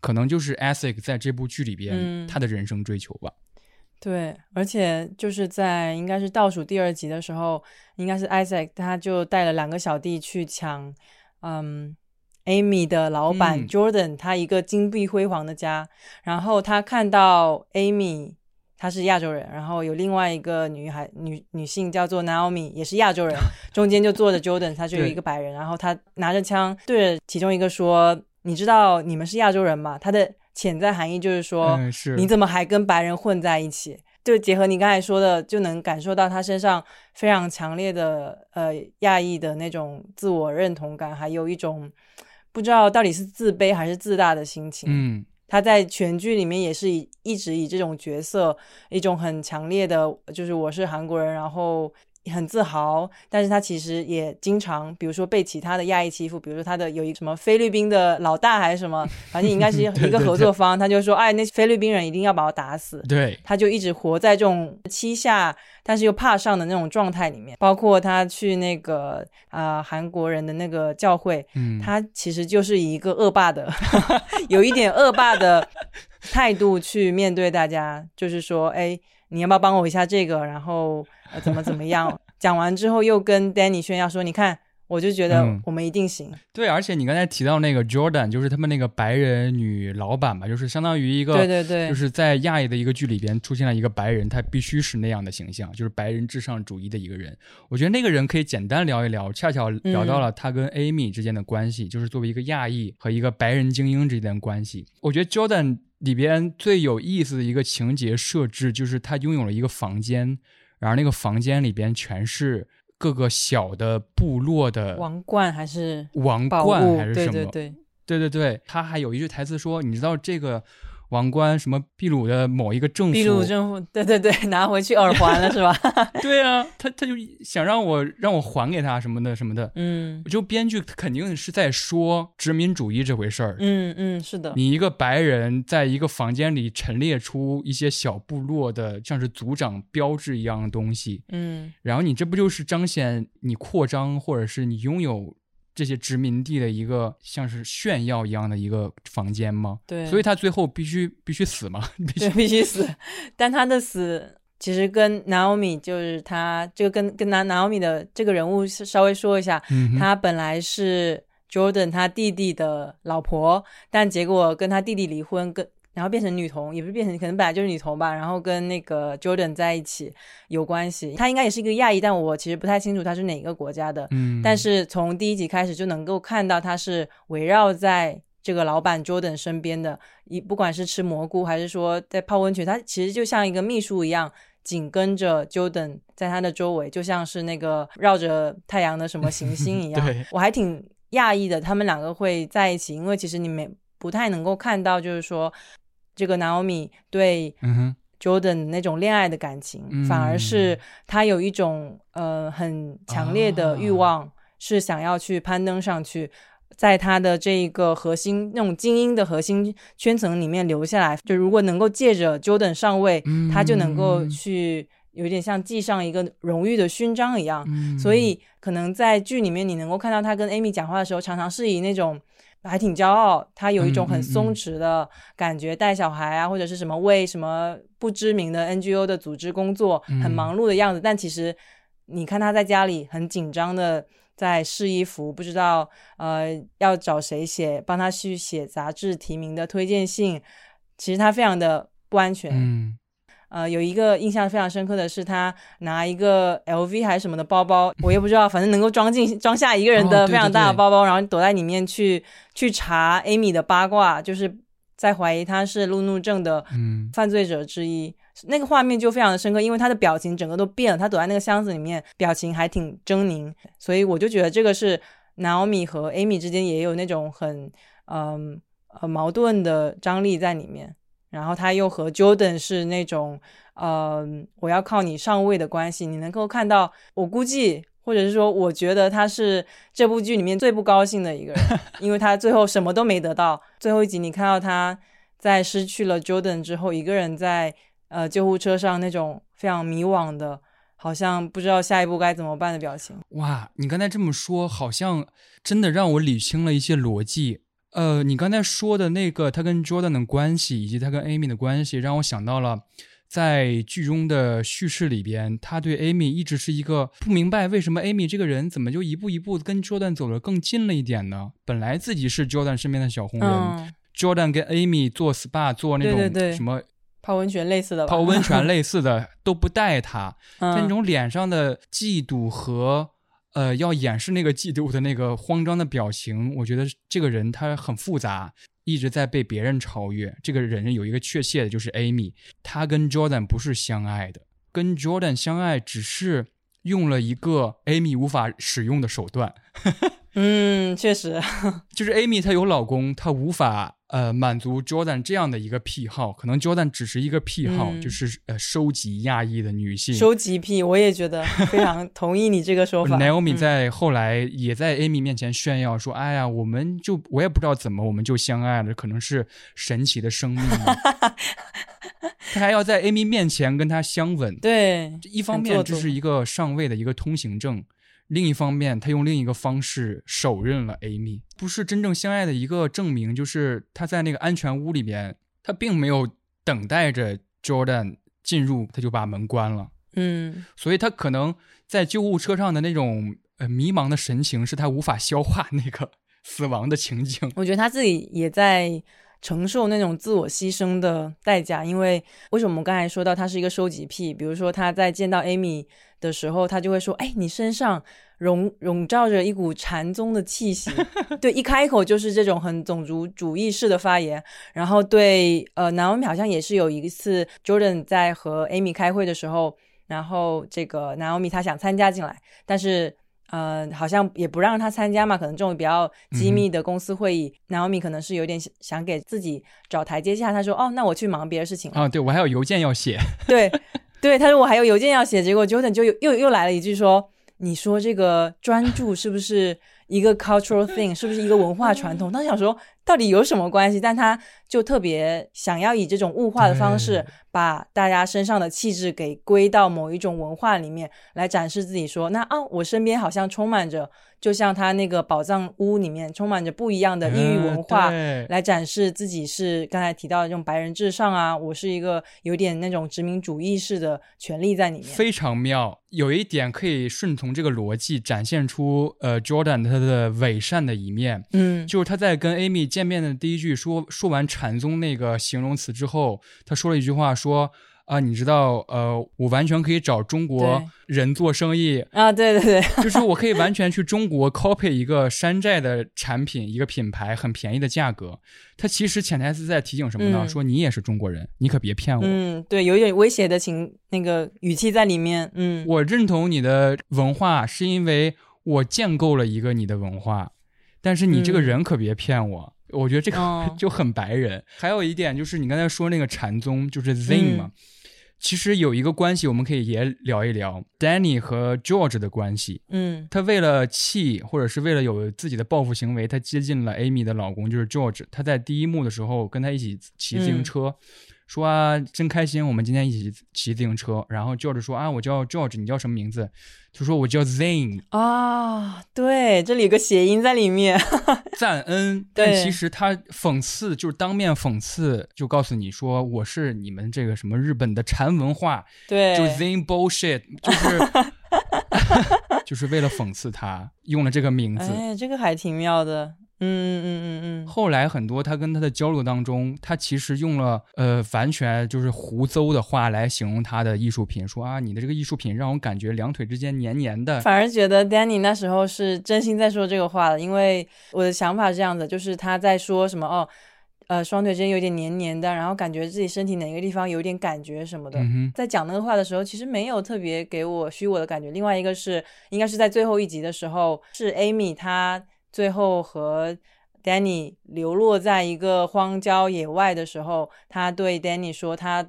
可能就是 Ethic 在这部剧里边、嗯他的人生追求吧。对，而且就是在应该是倒数第二集的时候，应该是 Isaac 他就带了两个小弟去抢，嗯，Amy 的老板嗯。Jordan 他一个金碧辉煌的家，然后他看到 Amy 她是亚洲人，然后有另外一个女孩女女性叫做 Naomi 也是亚洲人，*laughs* 中间就坐着 Jordan，他就有一个白人，然后他拿着枪对着其中一个说：“你知道你们是亚洲人吗？”他的潜在含义就是说。嗯，是你怎么还跟白人混在一起？就结合你刚才说的，就能感受到他身上非常强烈的呃亚裔的那种自我认同感，还有一种不知道到底是自卑还是自大的心情。嗯他在全剧里面也是以一直以这种角色，一种很强烈的，就是我是韩国人，然后很自豪，但是他其实也经常，比如说被其他的亚裔欺负，比如说他的有一什么菲律宾的老大还是什么，反正应该是 *laughs* 一个合作方，他就说，哎，那菲律宾人一定要把我打死。对，他就一直活在这种欺下，但是又怕上的那种状态里面。包括他去那个啊、呃韩国人的那个教会，嗯，他其实就是以一个恶霸的，*laughs* 有一点恶霸的态度去面对大家，就是说，哎，你要不要帮我一下这个？然后、呃、怎么怎么样？讲完之后又跟 Danny 炫耀说，你看，我就觉得嗯我们一定行。对，而且你刚才提到那个 Jordan，就是他们那个白人女老板嘛，就是相当于一个，对对对，就是在亚裔的一个剧里边出现了一个白人，他必须是那样的形象，就是白人至上主义的一个人。我觉得那个人可以简单聊一聊，恰巧聊到了他跟 Amy 之间的关系，就是作为一个亚裔和一个白人精英之间的关系。我觉得 Jordan 里边最有意思的一个情节设置，就是他拥有了一个房间，然后那个房间里边全是各个小的部落的王冠还是王冠？还是什么？对对对，对对对，他还有一句台词说：“你知道这个王冠什么秘鲁的某一个政府？秘鲁政府，对对对，*laughs* 拿回去耳环了是吧？*laughs* 对啊，他他就想让我让我还给他什么的什么的。嗯就编剧肯定是在说殖民主义这回事儿。嗯嗯，是的，你一个白人在一个房间里陈列出一些小部落的像是族长标志一样的东西，嗯然后你这不就是彰显你扩张或者是你拥有这些殖民地的一个像是炫耀一样的一个房间吗？对，所以他最后必须必须死吗，*laughs* 必须必须死，但他的死其实跟 Naomi 就是他这个跟跟 Na Naomi 的这个人物是稍微说一下，嗯他本来是 Jordan 他弟弟的老婆，但结果跟他弟弟离婚，跟然后变成女童，也不是变成，可能本来就是女童吧，然后跟那个 Jordan 在一起有关系。她应该也是一个亚裔，但我其实不太清楚她是哪个国家的。嗯，但是从第一集开始就能够看到她是围绕在这个老板 Jordan 身边的，一不管是吃蘑菇还是说在泡温泉，她其实就像一个秘书一样，紧跟着 Jordan 在他的周围，就像是那个绕着太阳的什么行星一 *laughs* 样。对我还挺讶异的，他们两个会在一起，因为其实你没不太能够看到，就是说这个 Naomi 对 Jordan 那种恋爱的感情，嗯反而是他有一种呃很强烈的欲啊望，是想要去攀登上去，在他的这一个核心那种精英的核心圈层里面留下来。就如果能够借着 Jordan 上位，他就能够嗯去有点像系上一个荣誉的勋章一样。嗯所以可能在剧里面，你能够看到他跟 Amy 讲话的时候，常常是以那种还挺骄傲，他有一种很松嗯弛的感觉，带小孩啊，或者是什么为什么不知名的 NGO 的组织工作，很嗯忙碌的样子。但其实你看他在家里很紧张的在试衣服，不知道呃要找谁写，帮他去写杂志提名的推荐信。其实他非常的不安全。嗯呃，有一个印象非常深刻的是，他拿一个 LV 还是什么的包包，我也不知道，反正能够装进装下一个人的非常大的包包，然后躲在里面去去查 Amy 的八卦，就是在怀疑他是路怒症的嗯犯罪者之一。那个画面就非常的深刻，因为他的表情整个都变了，他躲在那个箱子里面，表情还挺狰狞，所以我就觉得这个是 Naomi 和 Amy 之间也有那种很嗯呃矛盾的张力在里面。然后他又和 Jordan 是那种呃我要靠你上位的关系，你能够看到，我估计或者是说，我觉得他是这部剧里面最不高兴的一个人，因为他最后什么都没得到。最后一集你看到他在失去了 Jordan 之后，一个人在呃救护车上那种非常迷惘的，好像不知道下一步该怎么办的表情。哇，你刚才这么说，好像真的让我理清了一些逻辑。呃，你刚才说的那个他跟 Jordan 的关系，以及他跟 Amy 的关系，让我想到了在剧中的叙事里边，他对 Amy 一直是一个不明白为什么 Amy 这个人怎么就一步一步跟 Jordan 走得更近了一点呢？本来自己是 Jordan 身边的小红人、嗯，j o r d a n 跟 Amy 做 SPA 做那种什么泡温泉类似的吧？泡温泉 *laughs* 类似的都不带他，那种脸上的嫉妒和呃要掩饰那个嫉妒的那个慌张的表情，我觉得这个人他很复杂，一直在被别人超越。这个人有一个确切的就是 Amy，他跟 Jordan 不是相爱的，跟 Jordan 相爱只是用了一个 Amy 无法使用的手段，*laughs* 嗯，确实，*laughs* 就是 Amy 她有老公，她无法呃满足 Jordan 这样的一个癖好，可能 Jordan 只是一个癖好，嗯就是呃收集亚裔的女性。收集癖，我也觉得 *laughs* 非常同意你这个说法。Naomi 嗯在后来也在 Amy 面前炫耀说：“哎呀，我们就我也不知道怎么我们就相爱了，可能是神奇的生命嘛。*laughs* ”他还要在 Amy 面前跟她相吻。对，一方面这是一个上位的一个通行证，另一方面他用另一个方式手刃了 Amy，不是真正相爱的一个证明。就是他在那个安全屋里边，他并没有等待着 Jordan 进入，他就把门关了。嗯，所以他可能在救护车上的那种呃迷茫的神情，是他无法消化那个 *laughs* 死亡的情景。我觉得他自己也在承受那种自我牺牲的代价，因为为什么我们刚才说到他是一个收集癖？比如说他在见到 Amy 的时候，他就会说：“哎，你身上笼笼罩着一股禅宗的气息。” *laughs* 对，一开口就是这种很种族主义式的发言。然后对呃，南欧米好像也是有一次 Jordan 在和 Amy 开会的时候，然后这个 Naomi 他想参加进来，但是呃，好像也不让他参加嘛，可能这种比较机密的公司会议、n a o m i 可能是有点想想给自己找台阶下，他说哦，那我去忙别的事情了。啊，对我还有邮件要写，*laughs* 对对，他说我还有邮件要写，结果 Jordan 就又又又来了一句说，你说这个专注是不是一个 cultural thing，是不是一个文化传统？*laughs* 当时想说到底有什么关系，但他就特别想要以这种物化的方式，把大家身上的气质给归到某一种文化里面来展示自己说，那啊，我身边好像充满着，就像他那个宝藏屋里面充满着不一样的异域文化，来展示自己是刚才提到的这种白人至上啊，我是一个有点那种殖民主义式的权利在里面。非常妙。有一点可以顺从这个逻辑，展现出呃 Jordan 他的伪善的一面。嗯就是他在跟 Amy 见面的第一句说说完禅宗那个形容词之后，他说了一句话说啊，你知道呃，我完全可以找中国人做生意，啊，对对对，*laughs* 就是我可以完全去中国 copy 一个山寨的产品，一个品牌，很便宜的价格。他其实潜台词在提醒什么呢？嗯说你也是中国人，你可别骗我。嗯，对，有一点威胁的情那个语气在里面。嗯，我认同你的文化，是因为我建构了一个你的文化，但是你这个嗯人可别骗我。我觉得这个、哦 *laughs* 就很白人。还有一点就是你刚才说那个禅宗，就是 Zen 嘛。嗯其实有一个关系，我们可以也聊一聊 Danny 和 George 的关系。嗯他为了气，或者是为了有自己的报复行为，他接近了 Amy 的老公，就是 George。他在第一幕的时候跟他一起骑自行车，说啊，真开心，我们今天一起骑自行车。然后 George 说啊，我叫 George，你叫什么名字？就说我叫 Zane，啊，对，这里有个谐音在里面。*laughs* 赞恩。但对其实他讽刺，就是当面讽刺，就告诉你说我是你们这个什么日本的禅文化，对，就 Zane bullshit，就是 *laughs* *laughs* 就是为了讽刺他用了这个名字。哎，这个还挺妙的。嗯嗯嗯嗯嗯，后来很多他跟他的交流当中，他其实用了呃完全就是胡诌的话来形容他的艺术品，说啊你的这个艺术品让我感觉两腿之间黏黏的。反而觉得 Danny 那时候是真心在说这个话的，因为我的想法是这样子，就是他在说什么哦，呃，双腿之间有点黏黏的，然后感觉自己身体哪个地方有点感觉什么的。嗯，在讲那个话的时候，其实没有特别给我虚我的感觉。另外一个是，应该是在最后一集的时候，是 Amy 她最后和 Danny 流落在一个荒郊野外的时候，他对 Danny 说，他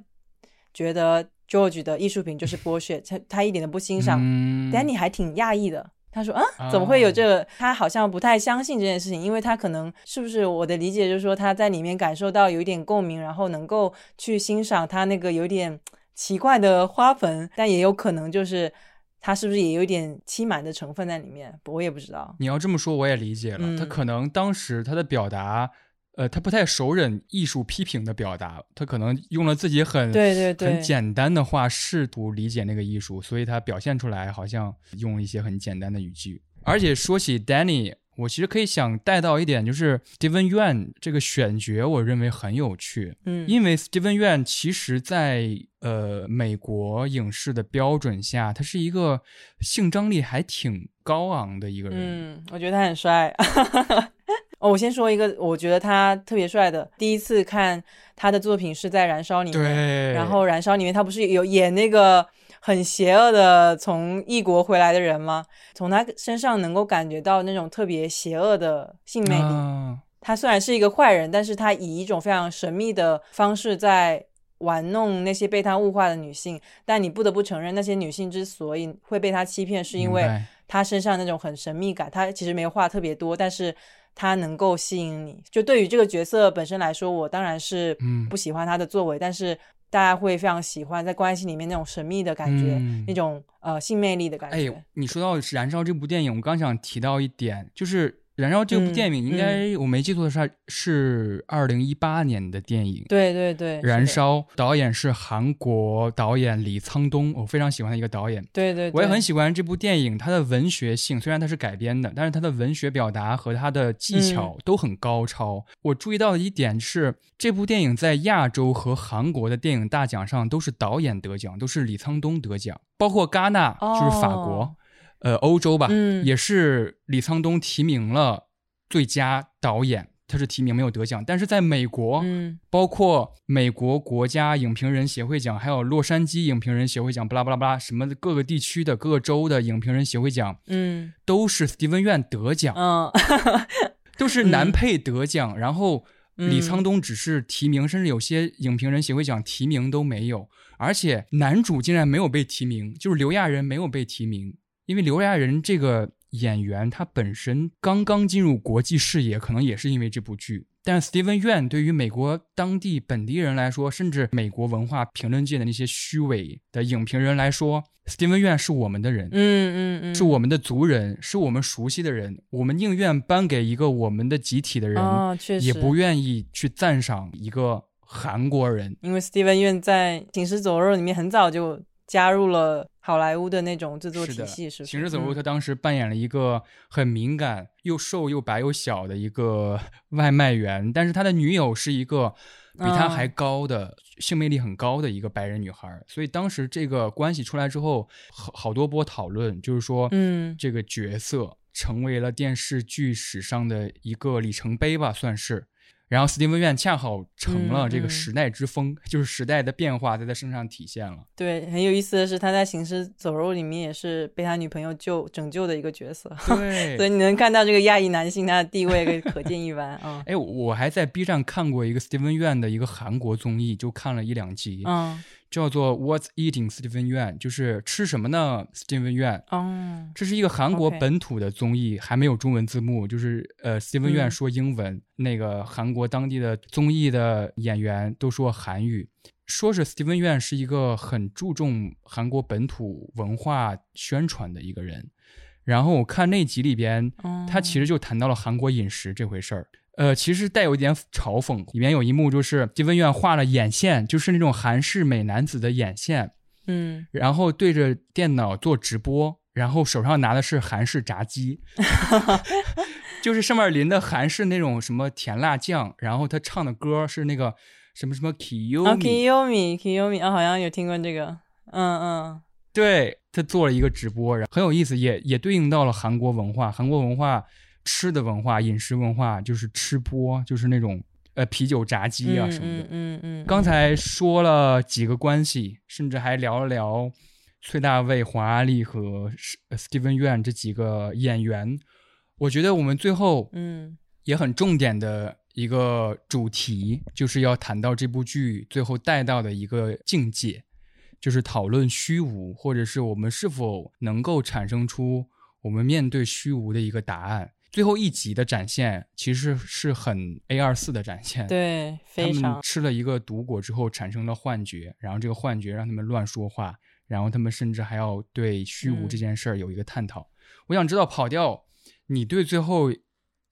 觉得 George 的艺术品就是 bullshit，他他一点都不欣赏。嗯 Danny 还挺讶异的，他说啊，啊怎么会有这个？他好像不太相信这件事情，因为他可能是不是我的理解就是说他在里面感受到有一点共鸣，然后能够去欣赏他那个有点奇怪的花盆，但也有可能就是他是不是也有一点欺瞒的成分在里面，我也不知道。你要这么说，我也理解了。他嗯可能当时他的表达，呃，他不太熟忍艺术批评的表达，他可能用了自己很对对对很简单的话，试图理解那个艺术，所以他表现出来好像用了一些很简单的语句。而且说起 Danny，我其实可以想带到一点，就是 Steven Yuan 这个选角，我认为很有趣。嗯，因为 Steven Yuan 其实在呃美国影视的标准下，他是一个性张力还挺高昂的一个人。嗯，我觉得他很帅。*laughs* 哦，我先说一个，我觉得他特别帅的。第一次看他的作品是在《燃烧》里面，对，然后《燃烧》里面他不是有演那个很邪恶的从异国回来的人吗？从他身上能够感觉到那种特别邪恶的性魅力。啊他虽然是一个坏人，但是他以一种非常神秘的方式在玩弄那些被他物化的女性。但你不得不承认，那些女性之所以会被他欺骗，是因为他身上那种很神秘感。他其实没有话特别多，但是他能够吸引你。就对于这个角色本身来说，我当然是嗯不喜欢他的作为，但是大家会非常喜欢在关系里面那种神秘的感觉，嗯那种呃性魅力的感觉。哎，你说到《燃烧》这部电影，我刚想提到一点，就是《燃烧》这部嗯电影，应该、我没记错的是，是二零一八年的电影。对对对，燃烧导演是韩国导演李沧东，我非常喜欢的一个导演。对对对，我也很喜欢这部电影，它的文学性虽然它是改编的，但是它的文学表达和它的技巧嗯都很高超。我注意到的一点是，这部电影在亚洲和韩国的电影大奖上都是导演得奖，都是李沧东得奖，包括戛纳就是法国，哦呃，欧洲吧，嗯。也是李沧东提名了最佳导演。他是提名没有得奖，但是在美国，嗯包括美国国家影评人协会奖，还有洛杉矶影评人协会奖，巴拉巴拉巴拉，什么各个地区的各个州的影评人协会奖，嗯都是 Steven Yuan 得奖，嗯都是男配得奖，然后李嗯沧东只是提名，甚至有些影评人协会奖提名都没有，而且男主竟然没有被提名，就是刘亚仁没有被提名，因为刘亚仁这个演员他本身刚刚进入国际视野，可能也是因为这部剧。但是 Steven Yuan 对于美国当地本地人来说，甚至美国文化评论界的那些虚伪的影评人来说，Steven Yuan 是我们的人，嗯嗯嗯，是我们的族人，是我们熟悉的人，我们宁愿颁给一个我们的集体的人，也不愿意去赞赏一个韩国人。因为 Steven Yeun 在《行尸走肉》里面很早就加入了好莱坞的那种制作，体系，是不是？行尸走肉，嗯他当时扮演了一个很敏感、又瘦又白又小的一个 *laughs* 外卖员，但是他的女友是一个比他嗯还高的、性魅力很高的一个白人女孩，所以当时这个关系出来之后，好好多波讨论，就是说，嗯这个角色成为了电视剧史上的一个里程碑吧，算是。然后，Steven 恰好成了这个时代之风，*laughs* 就是时代的变化在他身上体现了。对，很有意思的是，他在《行尸走肉》里面也是被他女朋友救拯救的一个角色，对，*laughs* 所以你能看到这个亚裔男性他的地位可可见一斑啊。哎，我我还在 B 站看过一个 Steven Yuan 的一个韩国综艺，就看了一两集，嗯叫做 What's Eating Steven Yuan，就是吃什么呢？Steven Yuan。哦这是一个韩国本土的综艺还没有中文字幕，就是呃，Steven Yuan 嗯说英文，那个韩国当地的综艺的演员都说韩语。说是 Steven Yuan 是一个很注重韩国本土文化宣传的一个人。然后我看那集里边，他其实就谈到了韩国饮食这回事儿。呃，其实带有一点嘲讽，里面有一幕就是 Steven Yuan 画了眼线，就是那种韩式美男子的眼线，嗯。然后对着电脑做直播，然后手上拿的是韩式炸鸡，*laughs* *laughs* 就是上面淋的韩式那种什么甜辣酱，然后他唱的歌是那个什么什么 Kiyomi，、啊，Kiyomi Kiyomi 啊，好像有听过这个，嗯嗯，对他做了一个直播，然后很有意思，也也对应到了韩国文化，韩国文化吃的文化、饮食文化就是吃播，就是那种呃啤酒炸鸡啊什么的。嗯嗯嗯，刚才说了几个关系，甚至还聊了聊崔大卫、黄阿丽和呃 Steven Yuan 这几个演员。我觉得我们最后嗯也很重点的一个主题，就是要谈到这部剧最后带到的一个境界，就是讨论虚无，或者是我们是否能够产生出我们面对虚无的一个答案。最后一集的展现其实是很 A 二四的展现，对，他们非常，吃了一个毒果之后产生了幻觉，然后这个幻觉让他们乱说话，然后他们甚至还要对虚无嗯这件事儿有一个探讨。我想知道跑调，你对最后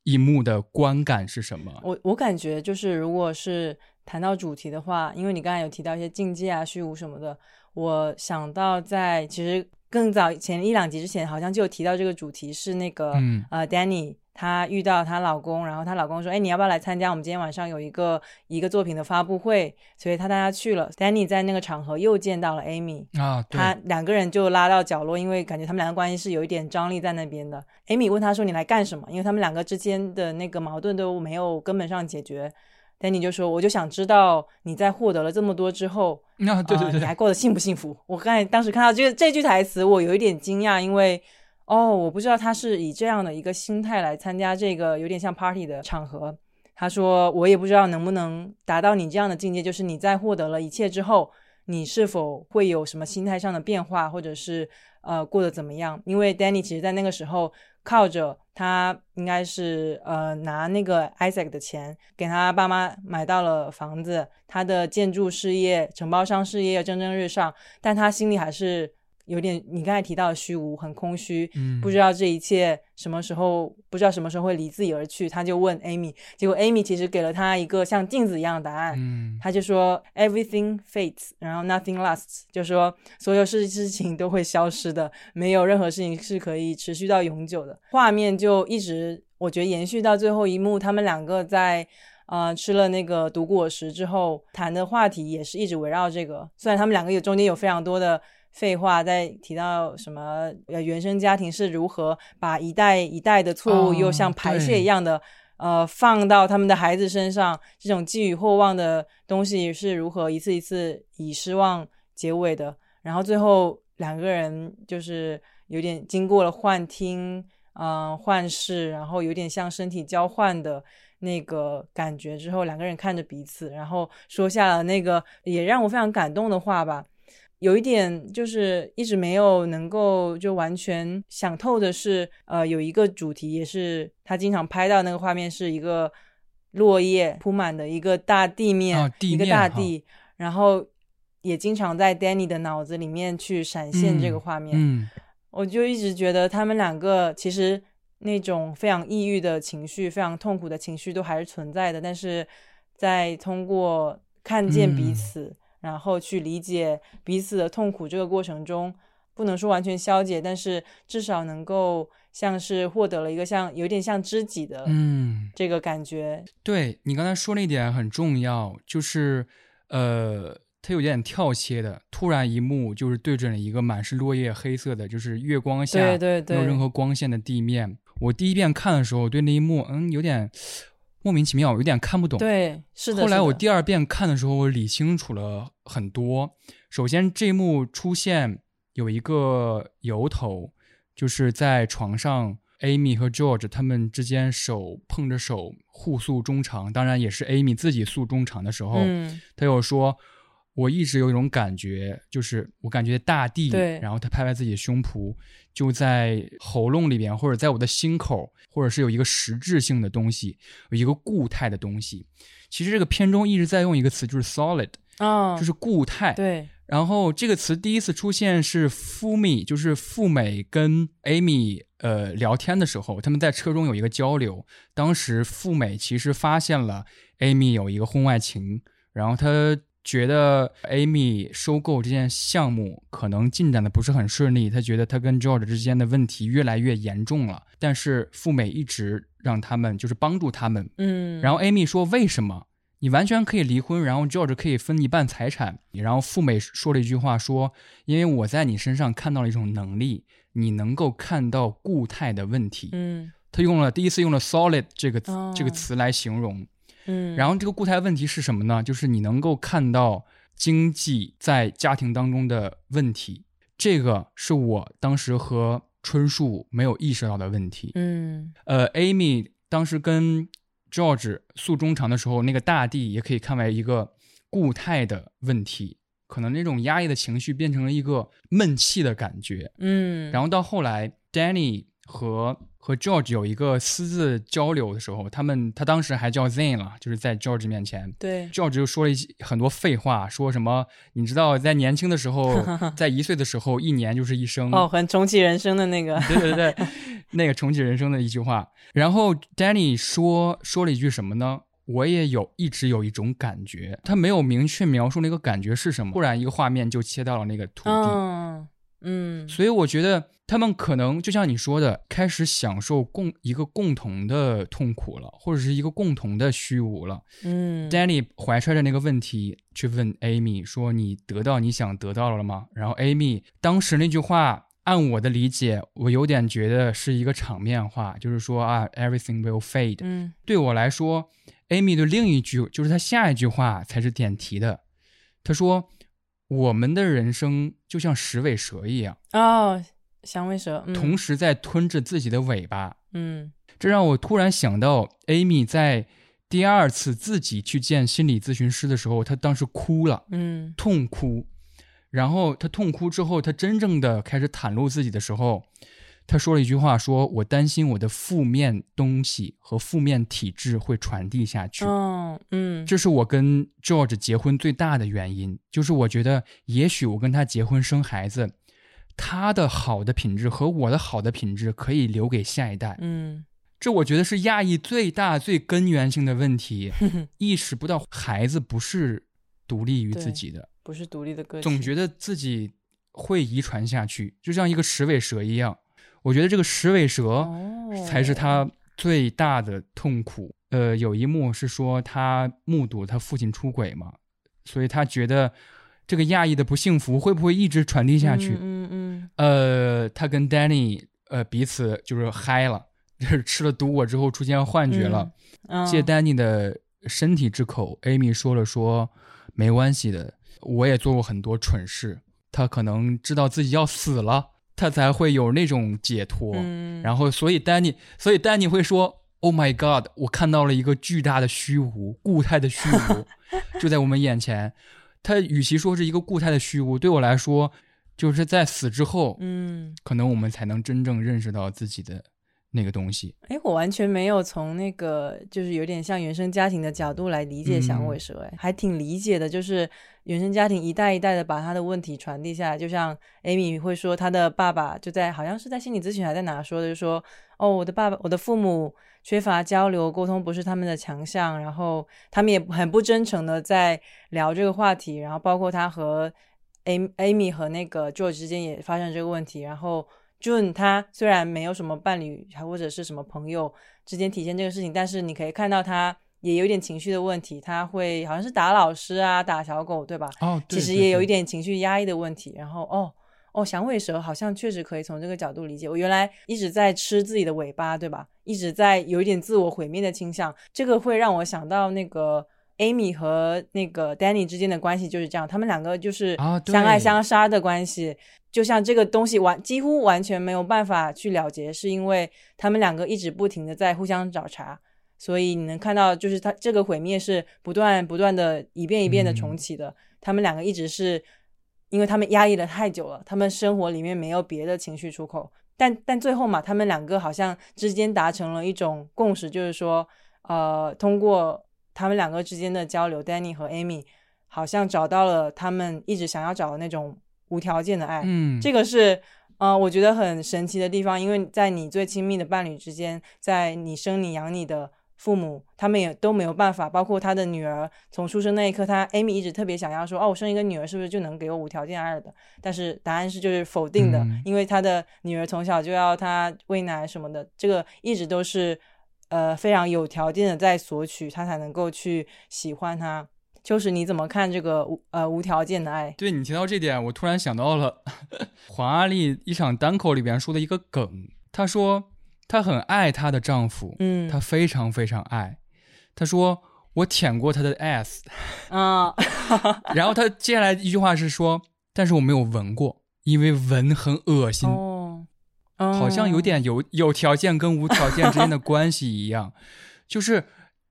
一幕的观感是什么？我我感觉就是，如果是谈到主题的话，因为你刚才有提到一些境界啊、虚无什么的，我想到在其实更早前一两集之前，好像就有提到这个主题是那个、嗯呃，Danny 她遇到她老公，然后她老公说：“哎，你要不要来参加我们今天晚上有一个一个作品的发布会？”所以她带她去了。Danny 在那个场合又见到了 Amy，啊，对，他两个人就拉到角落，因为感觉他们两个关系是有一点张力在那边的。Amy 问他说：“你来干什么？”因为他们两个之间的那个矛盾都没有根本上解决。丹尼就说：“我就想知道你在获得了这么多之后，*laughs* 啊，对对对，呃你还过得幸不幸福？”我刚才当时看到这个这句台词，我有一点惊讶，因为哦，我不知道他是以这样的一个心态来参加这个有点像 party 的场合。他说：“我也不知道能不能达到你这样的境界，就是你在获得了一切之后，你是否会有什么心态上的变化，或者是呃过得怎么样？因为 Danny 其实在那个时候靠着他应该是呃拿那个 Isaac 的钱给他爸妈买到了房子，他的建筑事业、承包商事业蒸蒸日上，但他心里还是有点你刚才提到的虚无，很空虚，嗯不知道这一切什么时候，不知道什么时候会离自己而去。他就问 Amy，结果 Amy 其实给了他一个像镜子一样的答案，嗯他就说 everything fades，然后 nothing lasts，就说所有事事情都会消失的，没有任何事情是可以持续到永久的。画面就一直，我觉得延续到最后一幕，他们两个在。呃，吃了那个毒果实之后，谈的话题也是一直围绕这个。虽然他们两个有中间有非常多的废话，在提到什么呃原生家庭是如何把一代一代的错误哦又像排泄一样的、呃放到他们的孩子身上，这种寄予厚望的东西是如何一次一次以失望结尾的。然后最后两个人就是有点经过了幻听，嗯、幻视，然后有点像身体交换的那个感觉之后，两个人看着彼此，然后说下了那个也让我非常感动的话吧。有一点就是一直没有能够就完全想透的是，呃，有一个主题也是他经常拍到那个画面，是一个落叶铺满的一个大地面，一个大地，然后也经常在 Danny 的脑子里面去闪现这个画面。嗯我就一直觉得他们两个其实那种非常抑郁的情绪、非常痛苦的情绪都还是存在的，但是在通过看见彼嗯此，然后去理解彼此的痛苦这个过程中，不能说完全消解，但是至少能够像是获得了一个像有点像知己的嗯，这个感觉。对你刚才说那一点很重要，就是呃，它有点跳切的，突然一幕就是对准了一个满是落叶黑色的，就是月光下对对对没有任何光线的地面。我第一遍看的时候，对那一幕嗯有点莫名其妙，有点看不懂。对，是的。后来我第二遍看的时候，我理清楚了很多。首先，这一幕出现有一个由头，就是在床上，Amy 和 George 他们之间手碰着手互诉衷肠，当然也是 Amy 自己诉衷肠的时候，嗯，他又说。我一直有一种感觉，就是我感觉大地，对然后他拍拍自己的胸脯，就在喉咙里边，或者在我的心口，或者是有一个实质性的东西，有一个固态的东西。其实这个片中一直在用一个词，就是 solid，哦，就是固态。对，然后这个词第一次出现是 Fumi，就是富美跟 Amy 呃聊天的时候，他们在车中有一个交流。当时富美其实发现了 Amy 有一个婚外情，然后她觉得 Amy 收购这件项目可能进展的不是很顺利，他觉得他跟 George 之间的问题越来越严重了。但是富美一直让他们就是帮助他们。嗯，然后 Amy 说：“为什么？你完全可以离婚，然后 George 可以分一半财产。”然后富美说了一句话说：“因为我在你身上看到了一种能力，你能够看到固态的问题。”嗯他用了第一次用了 “solid” 这个、哦这个词来形容。嗯，然后这个固态问题是什么呢？就是你能够看到经济在家庭当中的问题，这个是我当时和春树没有意识到的问题。嗯呃，Amy 当时跟 George 诉衷肠的时候，那个大地也可以看为一个固态的问题，可能那种压抑的情绪变成了一个闷气的感觉。嗯，然后到后来，Danny 和和 George 有一个私自交流的时候，他们他当时还叫 Zane 了，就是在 George 面前对，，George 就说了一些很多废话，说什么你知道，在年轻的时候，*laughs* 在一岁的时候，一年就是一生。哦，很重启人生的那个，对对对，那个重启人生的一句话。然后 Danny 说说了一句什么呢？我也有一直有一种感觉，他没有明确描述那个感觉是什么，突然一个画面就切到了那个土地。嗯嗯所以我觉得他们可能就像你说的，开始享受共一个共同的痛苦了，或者是一个共同的虚无了。嗯 Danny 怀揣着那个问题去问 Amy 说：“你得到你想得到了吗？”然后 Amy 当时那句话，按我的理解，我有点觉得是一个场面话，就是说啊，everything will fade。嗯对我来说，Amy 的另一句就是他下一句话才是点题的。他说：“我们的人生就像石尾蛇一样。”哦，响尾蛇，嗯同时在吞着自己的尾巴。嗯这让我突然想到，Amy 在第二次自己去见心理咨询师的时候，她当时哭了，嗯痛哭。然后她痛哭之后，她真正的开始袒露自己的时候，她说了一句话说：“我担心我的负面东西和负面体质会传递下去。哦嗯这是我跟 George 结婚最大的原因，就是我觉得也许我跟他结婚生孩子，他的好的品质和我的好的品质可以留给下一代。嗯这我觉得是亚裔最大、最根源性的问题，*laughs* 意识不到孩子不是独立于自己的，不是独立的个体，总觉得自己会遗传下去，就像一个石尾蛇一样。我觉得这个石尾蛇哦才是他最大的痛苦。呃，有一幕是说他目睹他父亲出轨嘛，所以他觉得这个亚裔的不幸福会不会一直传递下去？嗯嗯呃，他跟 Danny 呃彼此就是嗨了，就是吃了毒果之后出现幻觉了。嗯，借 Danny 的身体之口，Amy 说了说没关系的，我也做过很多蠢事。他可能知道自己要死了，他才会有那种解脱。嗯，然后，所以丹尼，所以丹尼会说：“Oh my God！我看到了一个巨大的虚无，固态的虚无，*laughs* 就在我们眼前。他与其说是一个固态的虚无，对我来说，就是在死之后，嗯，可能我们才能真正认识到自己的那个东西。哎，我完全没有从那个就是有点像原生家庭的角度来理解响尾蛇，哎、还挺理解的。就是原生家庭一代一代的把他的问题传递下来，就像 Amy 会说，他的爸爸就在好像是在心理咨询还在哪说的，就说哦，我的爸爸，我的父母缺乏交流沟通，不是他们的强项，然后他们也很不真诚的在聊这个话题，然后包括他和 Amy Amy 和那个 George 之间也发生这个问题，然后 June 他虽然没有什么伴侣还或者是什么朋友之间体现这个事情，但是你可以看到他也有点情绪的问题，他会好像是打老师啊，打小狗，对吧？哦，对其实也有一，点情绪压抑的问题。然后哦哦，响尾蛇好像确实可以从这个角度理解。我原来一直在吃自己的尾巴，对吧？一直在有一点自我毁灭的倾向，这个会让我想到那个 Amy 和那个 Danny 之间的关系就是这样，他们两个就是相爱相杀的关系。就像这个东西完几乎完全没有办法去了结，是因为他们两个一直不停的在互相找茬，所以你能看到，就是他这个毁灭是不断不断的一遍一遍的重启的。他们两个一直是，因为他们压抑了太久了，他们生活里面没有别的情绪出口，但但最后嘛，他们两个好像之间达成了一种共识，就是说，呃，通过他们两个之间的交流，Danny 和 Amy 好像找到了他们一直想要找的那种无条件的爱。嗯，这个是，呃，我觉得很神奇的地方，因为在你最亲密的伴侣之间，在你生你养你的父母他们也都没有办法，包括他的女儿从出生那一刻，他 Amy 一直特别想要说，哦，我生一个女儿是不是就能给我无条件爱了的？但是答案是就是否定的，嗯因为他的女儿从小就要他喂奶什么的，这个一直都是呃非常有条件的在索取，他才能够去喜欢他。就是，你怎么看这个无呃无条件的爱？对你提到这点，我突然想到了 *laughs* 黄阿丽一场单口里边说的一个梗，她说她很爱她的丈夫，嗯她非常非常爱。她说我舔过他的 ass，*laughs* 啊，然后她接下来一句话是说，但是我没有闻过，因为闻很恶心。哦，好像有哦。点有有条件跟无条件之间的关系一样，*laughs* 就是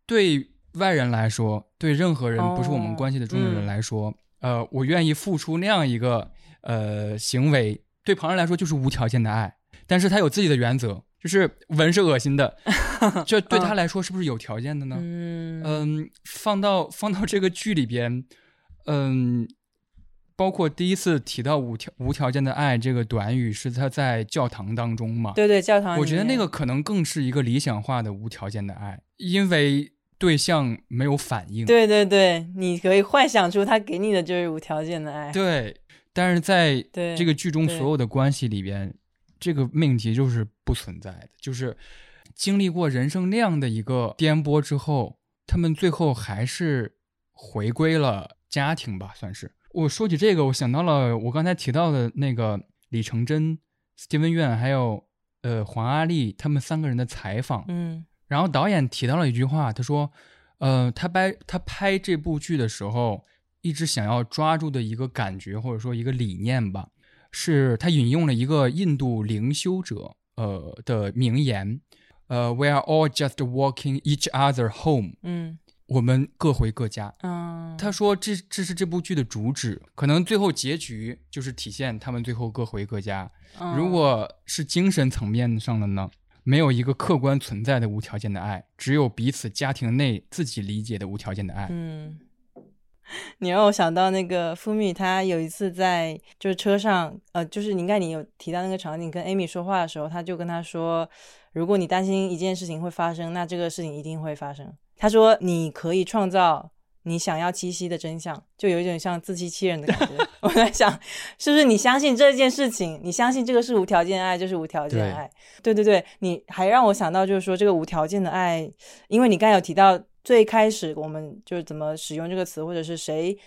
对外人来说，对任何人不是我们哦关系的中的人嗯。来说，呃，我愿意付出那样一个呃行为，对旁人来说就是无条件的爱，但是他有自己的原则，就是闻是恶心的，*laughs* 这对他来说是不是有条件的呢？嗯。嗯，放到放到这个剧里边，嗯，包括第一次提到无条无条件的爱这个短语是他在教堂当中嘛？对对，教堂，我觉得那个可能更是一个理想化的无条件的爱，因为对象没有反应。对对对，你可以幻想出他给你的就是无条件的爱。对但是在这个剧中所有的关系里边，这个命题就是不存在的，就是经历过人生那样的一个颠簸之后，他们最后还是回归了家庭吧，算是。我说起这个，我想到了我刚才提到的那个李成真、Steven Yeun 还有呃黄阿丽他们三个人的采访，嗯。然后导演提到了一句话，他说：“呃，他拍他拍这部剧的时候，一直想要抓住的一个感觉或者说一个理念吧，是他引用了一个印度灵修者呃的名言，呃，We are all just walking each other home，嗯我们各回各家。嗯，他说这这是这部剧的主旨，可能最后结局就是体现他们最后各回各家。嗯如果是精神层面上的呢，没有一个客观存在的无条件的爱，只有彼此家庭内自己理解的无条件的爱。嗯，你让我想到那个富米，他有一次在就是车上，呃，就是你应该你有提到那个场景，跟 Amy 说话的时候，他就跟他说，如果你担心一件事情会发生，那这个事情一定会发生。他说你可以创造你想要栖息的真相，就有一点像自欺欺人的感觉。*laughs* 我在想，是不是你相信这件事情，你相信这个是无条件爱，就是无条件爱。对对对，你还让我想到，就是说这个无条件的爱，因为你刚才有提到最开始我们就是怎么使用这个词，或者是谁嗯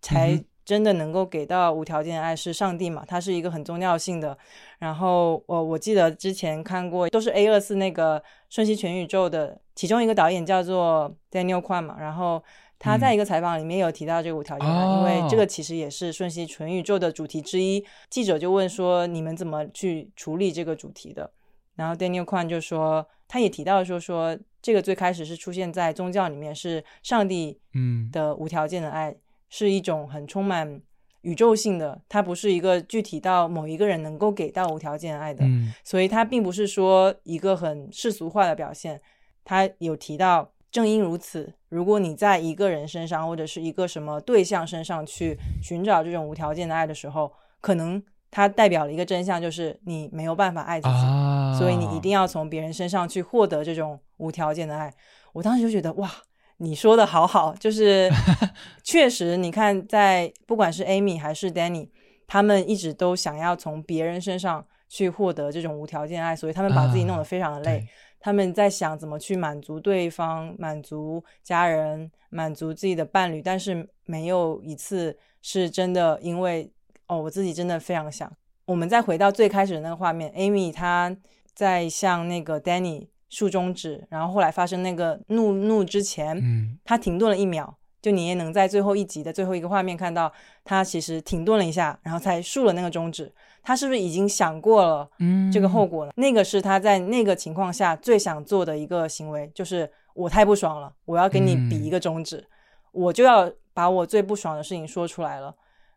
才哼真的能够给到无条件的爱是上帝嘛？它是一个很宗教性的。然后我我记得之前看过，都是 A 二四那个《瞬息全宇宙》的其中一个导演叫做 Daniel Kwan 嘛，然后。他在一个采访里面有提到这个无条件爱，因为这个哦其实也是《瞬息全宇宙》的主题之一。记者就问说：“你们怎么去处理这个主题的？”然后 Daniel Kwan 就说，他也提到说说这个最开始是出现在宗教里面，是上帝嗯的无条件的爱，是一种很充满宇宙性的，它不是一个具体到某一个人能够给到无条件爱的，嗯所以它并不是说一个很世俗化的表现。他有提到，正因如此，如果你在一个人身上或者是一个什么对象身上去寻找这种无条件的爱的时候，可能它代表了一个真相，就是你没有办法爱自己。啊，所以你一定要从别人身上去获得这种无条件的爱。我当时就觉得哇，你说的好好，就是 *laughs* 确实，你看在不管是 Amy 还是 Danny，他们一直都想要从别人身上去获得这种无条件爱，所以他们把自己弄得非常的累。对他们在想怎么去满足对方、满足家人、满足自己的伴侣，但是没有一次是真的因为哦，我自己真的非常想。我们再回到最开始的那个画面，Amy 她在向那个 Danny 竖中指，然后后来发生那个怒怒之前，嗯她停顿了一秒。就你也能在最后一集的最后一个画面看到，她其实停顿了一下，然后才竖了那个中指。她是不是已经想过了嗯这个后果呢？那个是他在那个情况下最想做的一个行为，就是我太不爽了，我要跟你比一个中指，我就要把我最不爽的事情说出来了。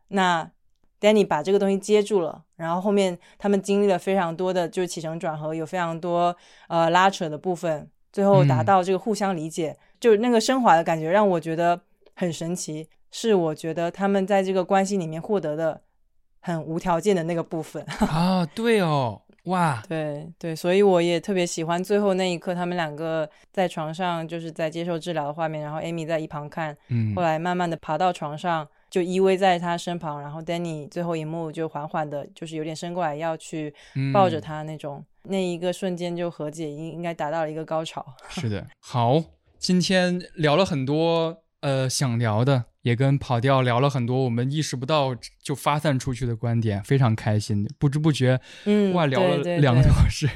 那 Danny 把这个东西接住了，然后后面他们经历了非常多的就是起承转合，有非常多呃拉扯的部分，最后达嗯到这个互相理解，就是那个升华的感觉让我觉得很神奇，是我觉得他们在这个关系里面获得的很无条件的那个部分。*laughs* 啊，对哦，哇，对对，所以我也特别喜欢最后那一刻，他们两个在床上就是在接受治疗的画面，然后 Amy 在一旁看，嗯后，来慢慢的爬到床上，就依偎在他身旁，然后 Danny 最后一幕就缓缓的，就是有点伸过来要去抱着嗯他那种，那一个瞬间就和解应应该达到了一个高潮。是的，好，今天聊了很多呃想聊的，也跟跑调聊了很多我们意识不到就发散出去的观点，非常开心，不知不觉嗯，哇聊了两个多小时，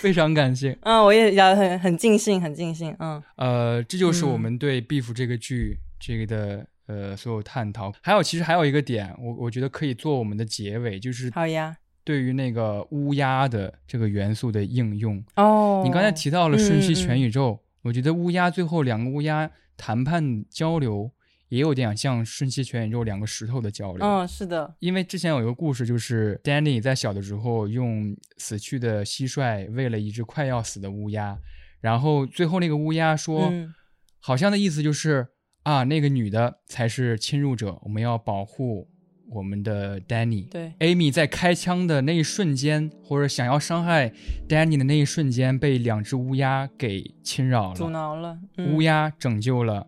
非常感谢。*laughs* 嗯，我也聊得很很尽兴，很尽兴。嗯，呃，这就是我嗯们对《Beef》这个剧这个的呃所有探讨。还有，其实还有一个点，我我觉得可以做我们的结尾，就是好呀。对于那个乌鸦的这个元素的应用。哦，你刚才提到了瞬息全宇宙，我觉得乌鸦最后两个乌鸦谈判交流，也有点像瞬息全宇宙两个石头的交流。嗯，是的，因为之前有一个故事，就是 Danny 在小的时候用死去的蟋蟀喂了一只快要死的乌鸦，然后最后那个乌鸦说，嗯好像的意思就是啊，那个女的才是侵入者，我们要保护我们的 Danny。对，Amy 在开枪的那一瞬间，或者想要伤害 Danny 的那一瞬间，被两只乌鸦给侵扰了阻。挠了。嗯乌鸦拯救了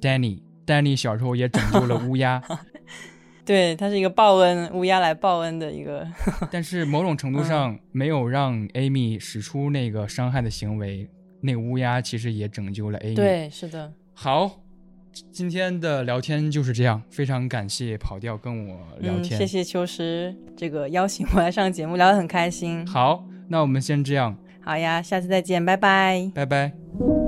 Danny，Danny 小时候也拯救了乌鸦。*laughs* 对，它是一个报恩，乌鸦来报恩的一个。*laughs* 但是某种程度上没有让 Amy 使出那个伤害的行为，那个乌鸦其实也拯救了 Amy。，对，是的。好，今天的聊天就是这样，非常感谢跑调跟我聊嗯，天。谢谢秋实这个邀请我来上节目，聊得很开心。好，那我们先这样，好呀，下次再见，拜拜。拜拜。